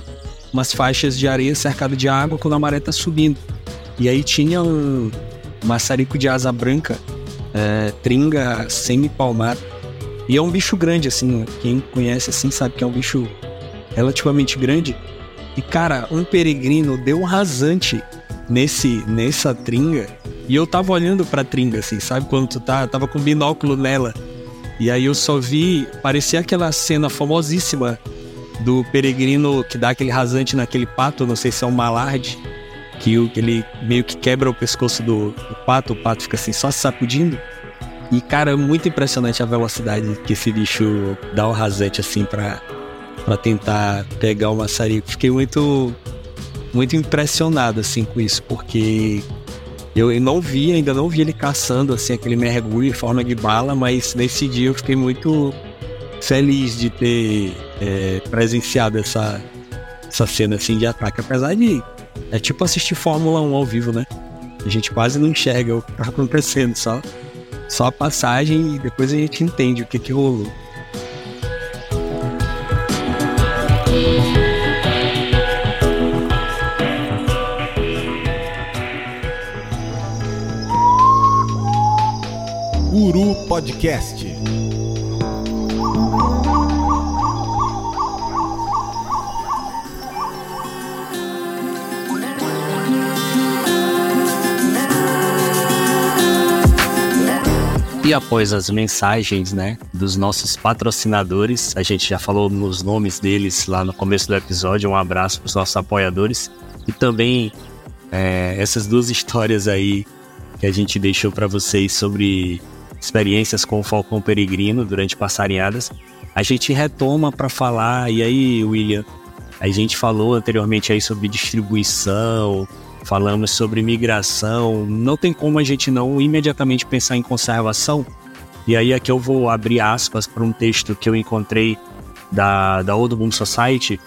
umas faixas de areia cercadas de água quando a maré tá subindo. E aí tinha um maçarico de asa branca é, tringa semi-palmar. E é um bicho grande, assim, quem conhece assim sabe que é um bicho relativamente grande. E cara, um peregrino deu um rasante nesse nessa tringa. E eu tava olhando pra tringa, assim, sabe? Quando tu tá, tava com binóculo nela. E aí eu só vi, parecia aquela cena famosíssima do peregrino que dá aquele rasante naquele pato, não sei se é um malarde que ele meio que quebra o pescoço do, do pato, o pato fica assim só sacudindo. E, cara, é muito impressionante a velocidade que esse bicho dá o um rasante assim pra, pra tentar pegar o maçarico. Fiquei muito, muito impressionado assim com isso, porque eu não vi, ainda não vi ele caçando assim aquele mergulho em forma de bala, mas nesse dia eu fiquei muito feliz de ter é, presenciado essa, essa cena assim de ataque, apesar de é tipo assistir Fórmula 1 ao vivo, né? A gente quase não enxerga o que tá acontecendo, só, só a passagem e depois a gente entende o que que rolou. Uru Podcast. E após as mensagens, né, dos nossos patrocinadores, a gente já falou nos nomes deles lá no começo do episódio. Um abraço para os nossos apoiadores e também é, essas duas histórias aí que a gente deixou para vocês sobre experiências com o Falcão Peregrino durante passarinhadas. A gente retoma para falar. E aí, William, a gente falou anteriormente aí sobre distribuição, falamos sobre migração, não tem como a gente não imediatamente pensar em conservação. E aí aqui eu vou abrir aspas para um texto que eu encontrei da, da Old Boom Society,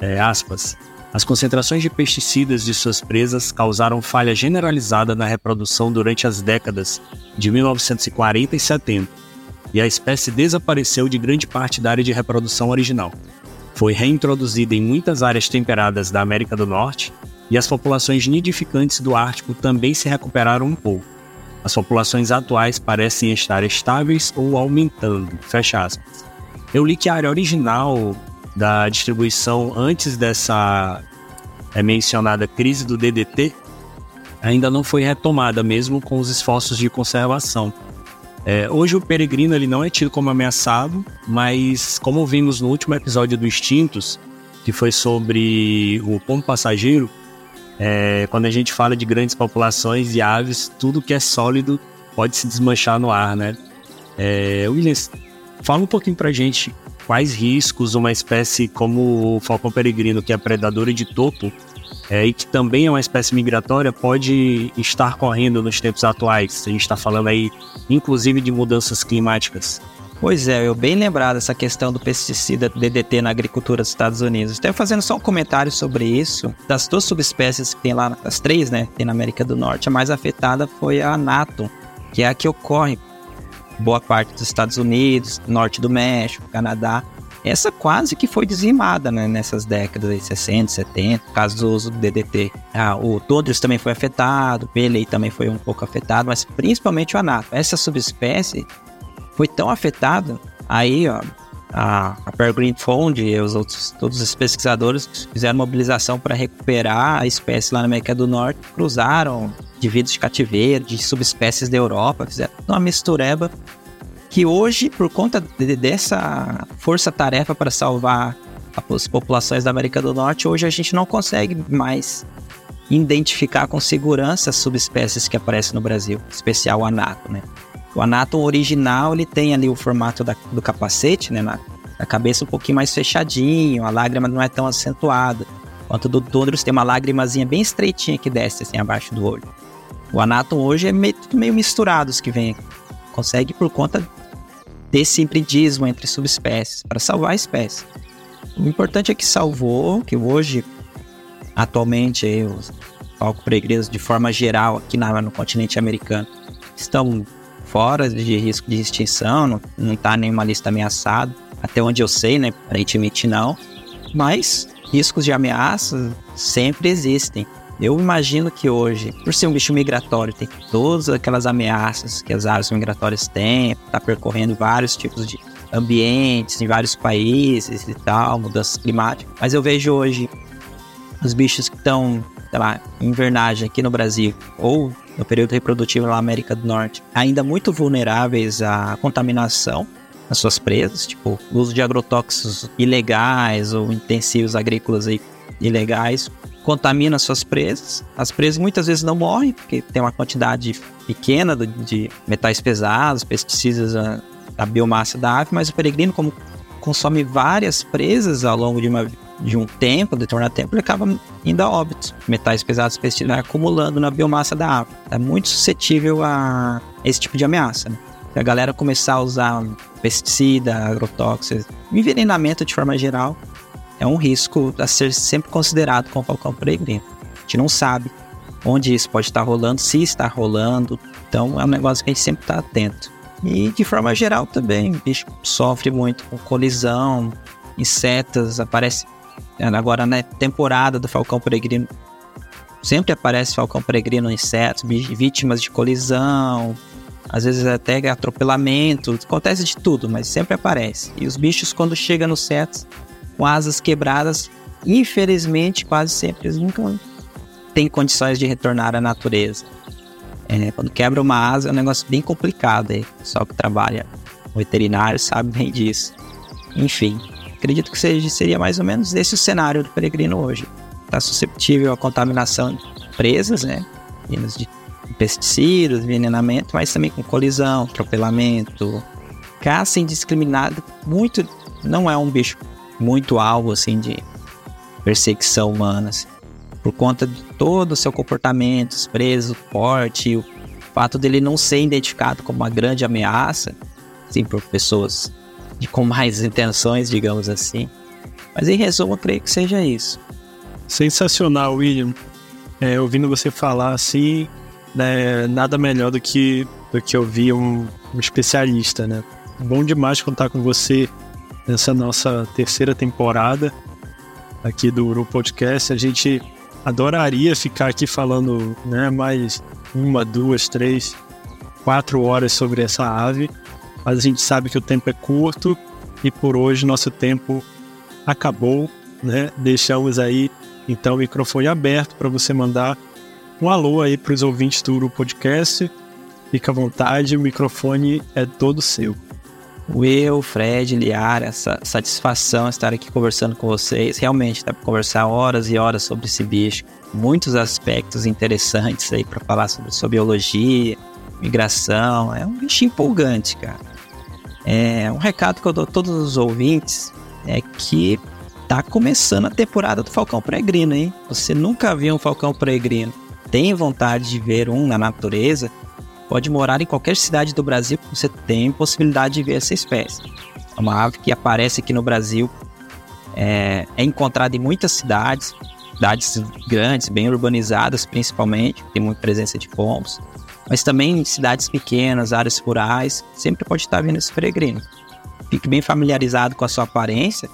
é, aspas. As concentrações de pesticidas de suas presas causaram falha generalizada na reprodução durante as décadas de 1940 e 70, e a espécie desapareceu de grande parte da área de reprodução original. Foi reintroduzida em muitas áreas temperadas da América do Norte e as populações nidificantes do Ártico também se recuperaram um pouco. as populações atuais parecem estar estáveis ou aumentando. Fecha aspas. Eu li que a área original da distribuição antes dessa é, mencionada crise do DDT ainda não foi retomada, mesmo com os esforços de conservação. É, hoje o peregrino ele não é tido como ameaçado, mas como vimos no último episódio do Instintos, que foi sobre o pombo passageiro, é, quando a gente fala de grandes populações de aves, tudo que é sólido pode se desmanchar no ar, né? É, Williams, fala um pouquinho pra gente quais riscos uma espécie como o falcão peregrino, que é predadora de topo, é, e que também é uma espécie migratória, pode estar correndo nos tempos atuais. A gente está falando aí, inclusive, de mudanças climáticas. Pois é, eu bem lembrado essa questão do pesticida DDT na agricultura dos Estados Unidos. Estou fazendo só um comentário sobre isso. Das duas subespécies que tem lá, as três, né, tem na América do Norte, a mais afetada foi a anato, que é a que ocorre boa parte dos Estados Unidos, norte do México, Canadá. Essa quase que foi dizimada né, nessas décadas de 60, 70, por causa do uso do DDT. Ah, o Tondres também foi afetado, o Pelei também foi um pouco afetado, mas principalmente o anato. Essa subespécie foi tão afetada, aí ó, a, a Peregrine Fund e os outros, todos os pesquisadores fizeram mobilização para recuperar a espécie lá na América do Norte, cruzaram indivíduos de cativeiro, de subespécies da Europa, fizeram uma mistureba que hoje, por conta de, dessa força-tarefa para salvar as populações da América do Norte, hoje a gente não consegue mais identificar com segurança as subespécies que aparecem no Brasil, especial o anato, né? O anato original, ele tem ali o formato da, do capacete, né? Na, na, cabeça um pouquinho mais fechadinho, a lágrima não é tão acentuada. Enquanto do Tundros tem uma lágrimazinha bem estreitinha que desce assim abaixo do olho. O anato hoje é meio, meio misturados que vem. Consegue por conta desse hibridismo entre subespécies, para salvar a espécie. O importante é que salvou, que hoje, atualmente, os palco peregrinos, de forma geral, aqui na, no continente americano, estão fora de risco de extinção, não, não tá nenhuma lista ameaçada, até onde eu sei, né? Aparentemente não. Mas riscos de ameaça sempre existem. Eu imagino que hoje, por ser um bicho migratório, tem todas aquelas ameaças que as aves migratórias têm, tá percorrendo vários tipos de ambientes em vários países e tal, mudanças climáticas. Mas eu vejo hoje os bichos que estão, sei lá, em invernagem aqui no Brasil ou no período reprodutivo na América do Norte, ainda muito vulneráveis à contaminação nas suas presas, tipo o uso de agrotóxicos ilegais ou intensivos agrícolas aí, ilegais, contamina suas presas. As presas muitas vezes não morrem, porque tem uma quantidade pequena de metais pesados, pesticidas, a biomassa da ave, mas o peregrino, como consome várias presas ao longo de uma de um tempo, determinado tempo, ele acaba indo a óbito. Metais pesados pesticidas acumulando na biomassa da água. É muito suscetível a esse tipo de ameaça. Né? Se a galera começar a usar pesticida, agrotóxicos, envenenamento de forma geral, é um risco a ser sempre considerado com o falcão peregrino. A gente não sabe onde isso pode estar rolando, se está rolando. Então é um negócio que a gente sempre está atento. E de forma geral também, o bicho sofre muito com colisão, insetos, aparece Agora, na né, temporada do Falcão Peregrino, sempre aparece Falcão Peregrino insetos, vítimas de colisão, às vezes até atropelamento, acontece de tudo, mas sempre aparece. E os bichos, quando chegam nos setos, com asas quebradas, infelizmente, quase sempre eles nunca têm condições de retornar à natureza. É, quando quebra uma asa é um negócio bem complicado, aí. só que trabalha o veterinário sabe bem disso. Enfim, Acredito que seja, seria mais ou menos esse o cenário do peregrino hoje. Está susceptível à contaminação de presas, né? De pesticidas, envenenamento, mas também com colisão, atropelamento, caça indiscriminada. Muito, não é um bicho muito alvo assim de perseguição humana, assim, por conta de todo o seu comportamento, os presos, o porte, o fato dele não ser identificado como uma grande ameaça, sim, por pessoas de com mais intenções, digamos assim. Mas em resumo, eu creio que seja isso. Sensacional, William. É, ouvindo você falar assim, né, nada melhor do que, do que ouvir um, um especialista, né? Bom demais contar com você nessa nossa terceira temporada aqui do Uru Podcast. A gente adoraria ficar aqui falando né, mais uma, duas, três quatro horas sobre essa ave, mas a gente sabe que o tempo é curto e por hoje nosso tempo acabou, né? Deixamos aí então o microfone aberto para você mandar um alô aí para os ouvintes do Uru Podcast. Fica à vontade, o microfone é todo seu. Will, Fred, Liara, satisfação estar aqui conversando com vocês. Realmente dá para conversar horas e horas sobre esse bicho. Muitos aspectos interessantes aí para falar sobre sua biologia, migração. É um bicho empolgante, cara. É um recado que eu dou a todos os ouvintes é que tá começando a temporada do Falcão Peregrino, hein? Você nunca viu um Falcão Peregrino? Tem vontade de ver um na natureza? Pode morar em qualquer cidade do Brasil você tem possibilidade de ver essa espécie. É uma ave que aparece aqui no Brasil, é, é encontrada em muitas cidades, cidades grandes, bem urbanizadas principalmente, tem muita presença de pombos, mas também em cidades pequenas, áreas rurais, sempre pode estar vendo esse peregrino. Fique bem familiarizado com a sua aparência,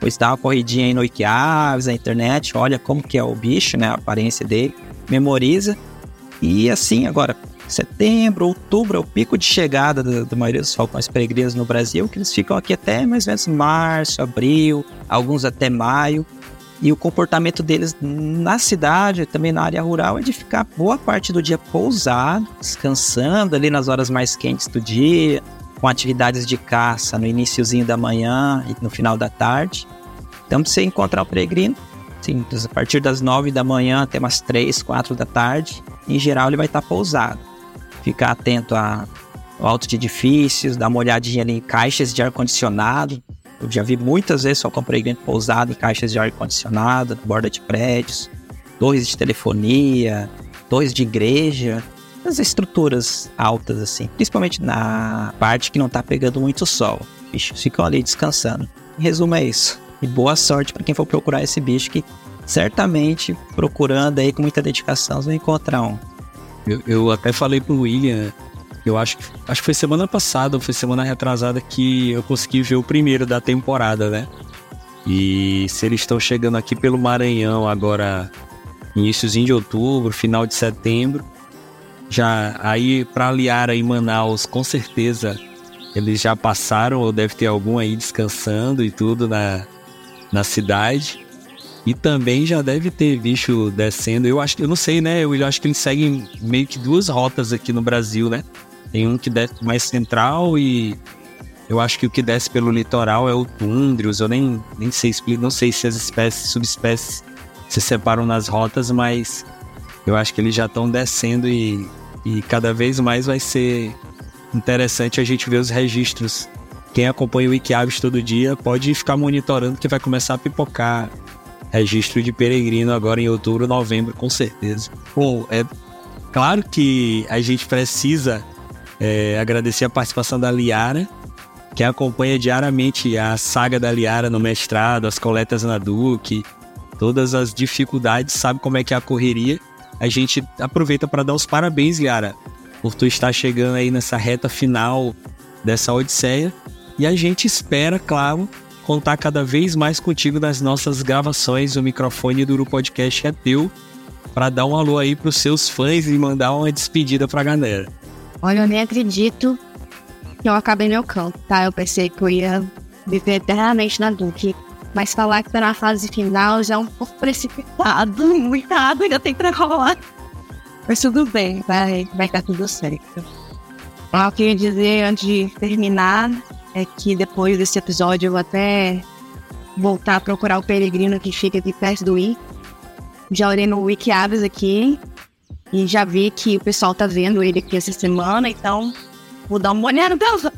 pois dá uma corridinha aí no Wikiaves, na internet, olha como que é o bicho, né, a aparência dele, memoriza, e assim, agora, setembro, outubro é o pico de chegada da, da maioria dos falcões peregrinos no Brasil, que eles ficam aqui até mais ou menos março, abril, alguns até maio. E o comportamento deles na cidade, também na área rural, é de ficar boa parte do dia pousado, descansando ali nas horas mais quentes do dia, com atividades de caça no iníciozinho da manhã e no final da tarde. Então, você encontrar o peregrino, a partir das nove da manhã até umas três, quatro da tarde, em geral ele vai estar pousado ficar atento a, alto de edifícios, dar uma olhadinha ali em caixas de ar-condicionado. Eu já vi muitas vezes só comprei dentro pousado em caixas de ar-condicionado, na borda de prédios, torres de telefonia, torres de igreja, as estruturas altas assim, principalmente na parte que não tá pegando muito sol. Bichos ficam ali descansando. Em resumo é isso. E boa sorte para quem for procurar esse bicho que certamente procurando aí com muita dedicação vai encontrar um. Eu, eu até falei pro William, eu acho que, acho que foi semana passada ou foi semana retrasada que eu consegui ver o primeiro da temporada, né? E se eles estão chegando aqui pelo Maranhão agora, iníciozinho de outubro, final de setembro, já aí para Liara e Manaus, com certeza eles já passaram ou deve ter algum aí descansando e tudo na, na cidade. E também já deve ter bicho descendo. Eu acho que eu não sei, né? Eu acho que eles seguem meio que duas rotas aqui no Brasil, né? Tem um que desce mais central e eu acho que o que desce pelo litoral é o tundrius. Eu nem, nem sei explicar, não sei se as espécies, subespécies se separam nas rotas, mas eu acho que eles já estão descendo e, e cada vez mais vai ser interessante a gente ver os registros. Quem acompanha o Wikiaves todo dia pode ficar monitorando que vai começar a pipocar registro de peregrino agora em outubro, novembro, com certeza. Bom, é claro que a gente precisa é, agradecer a participação da Liara, que acompanha diariamente a saga da Liara no mestrado, as coletas na Duque, todas as dificuldades, sabe como é que é a correria. A gente aproveita para dar os parabéns, Liara, por tu estar chegando aí nessa reta final dessa odisseia. E a gente espera, claro, contar cada vez mais contigo nas nossas gravações. O microfone do Uru Podcast é teu para dar um alô aí pros seus fãs e mandar uma despedida pra galera. Olha, eu nem acredito que eu acabei meu campo, tá? Eu pensei que eu ia viver eternamente na Duque. Mas falar que tá na fase final já é um pouco precipitado. Muita água ainda tem pra rolar. Mas tudo bem, vai, vai dar tudo certo. Eu queria dizer antes de terminar é que depois desse episódio eu vou até voltar a procurar o peregrino que fica aqui perto do I. Já olhei no Wikiaves aqui e já vi que o pessoal tá vendo ele aqui essa semana, então vou dar uma olhada pra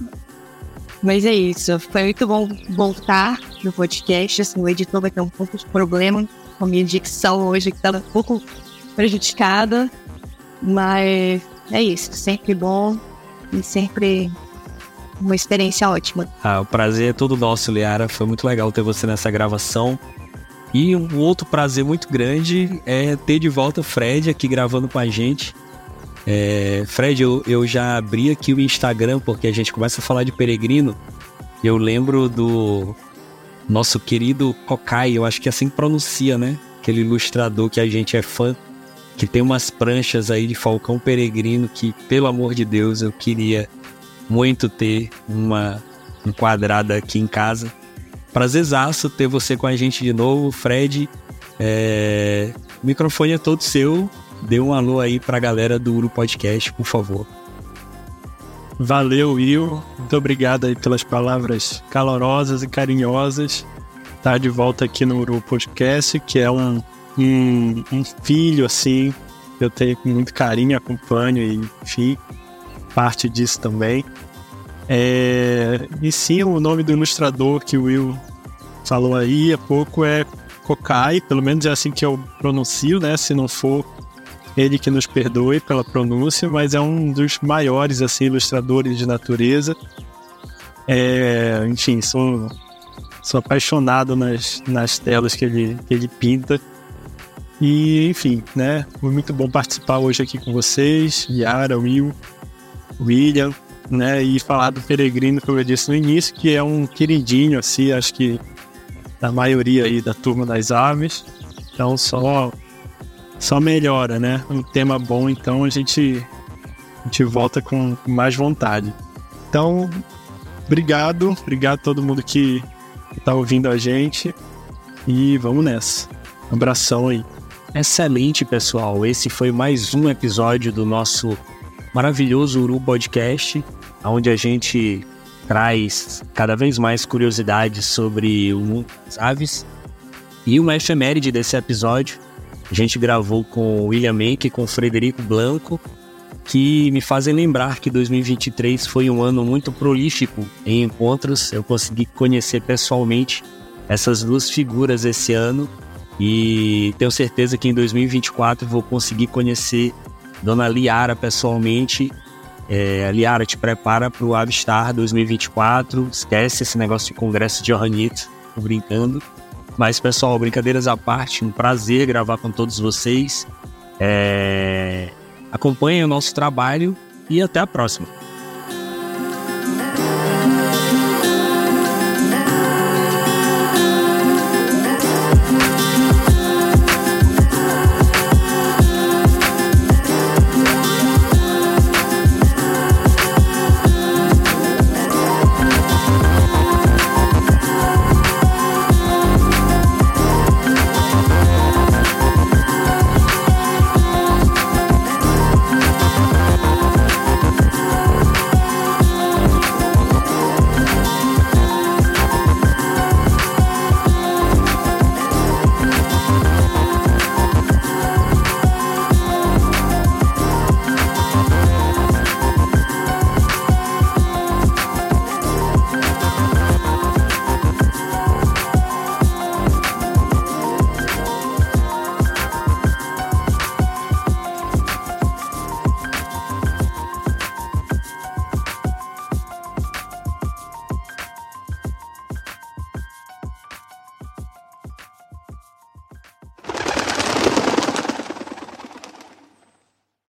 Mas é isso, foi muito bom voltar no podcast. Assim, o editor vai ter um pouco de problema com a minha dicção hoje, que tá um pouco prejudicada. Mas é isso, sempre bom e sempre uma experiência ótima. Ah, o prazer é todo nosso, Liara. Foi muito legal ter você nessa gravação. E um outro prazer muito grande é ter de volta Fred aqui gravando com a gente. É, Fred, eu, eu já abri aqui o Instagram porque a gente começa a falar de peregrino. Eu lembro do nosso querido Kokai, eu acho que assim pronuncia, né? Aquele ilustrador que a gente é fã. que tem umas pranchas aí de Falcão Peregrino que, pelo amor de Deus, eu queria muito ter uma enquadrada aqui em casa. Prazerzaço ter você com a gente de novo, Fred. É... O microfone é todo seu. Dê um alô aí pra galera do Uru Podcast, por favor. Valeu, Will. Muito obrigado aí pelas palavras calorosas e carinhosas. Tá de volta aqui no Uru Podcast, que é um, um, um filho, assim, que eu tenho com muito carinho, acompanho e, enfim, parte disso também. É, e sim, o nome do ilustrador que o Will falou aí há pouco é Kokai, pelo menos é assim que eu pronuncio, né? Se não for ele que nos perdoe pela pronúncia, mas é um dos maiores assim ilustradores de natureza. É, enfim, sou, sou apaixonado nas, nas telas que ele, que ele pinta. E, enfim, né? Foi muito bom participar hoje aqui com vocês, Yara, Will, William, né? E falar do Peregrino, como eu disse no início, que é um queridinho, assim, acho que da maioria aí da turma das aves. Então, só só melhora, né? Um tema bom, então a gente, a gente volta com mais vontade. Então, obrigado, obrigado a todo mundo que, está ouvindo a gente e vamos nessa. Um abração aí. Excelente, pessoal. Esse foi mais um episódio do nosso maravilhoso Uru Podcast, onde a gente traz cada vez mais curiosidades sobre o mundo das aves. E uma efeméride desse episódio a gente gravou com o William Make e com o Frederico Blanco, que me fazem lembrar que 2023 foi um ano muito prolífico em encontros. Eu consegui conhecer pessoalmente essas duas figuras esse ano e tenho certeza que em 2024 vou conseguir conhecer Dona Liara pessoalmente. É, Liara, te prepara para o Avistar 2024. Esquece esse negócio de congresso de Johannito, tô brincando. Mas, pessoal, brincadeiras à parte, um prazer gravar com todos vocês. É... Acompanhem o nosso trabalho e até a próxima.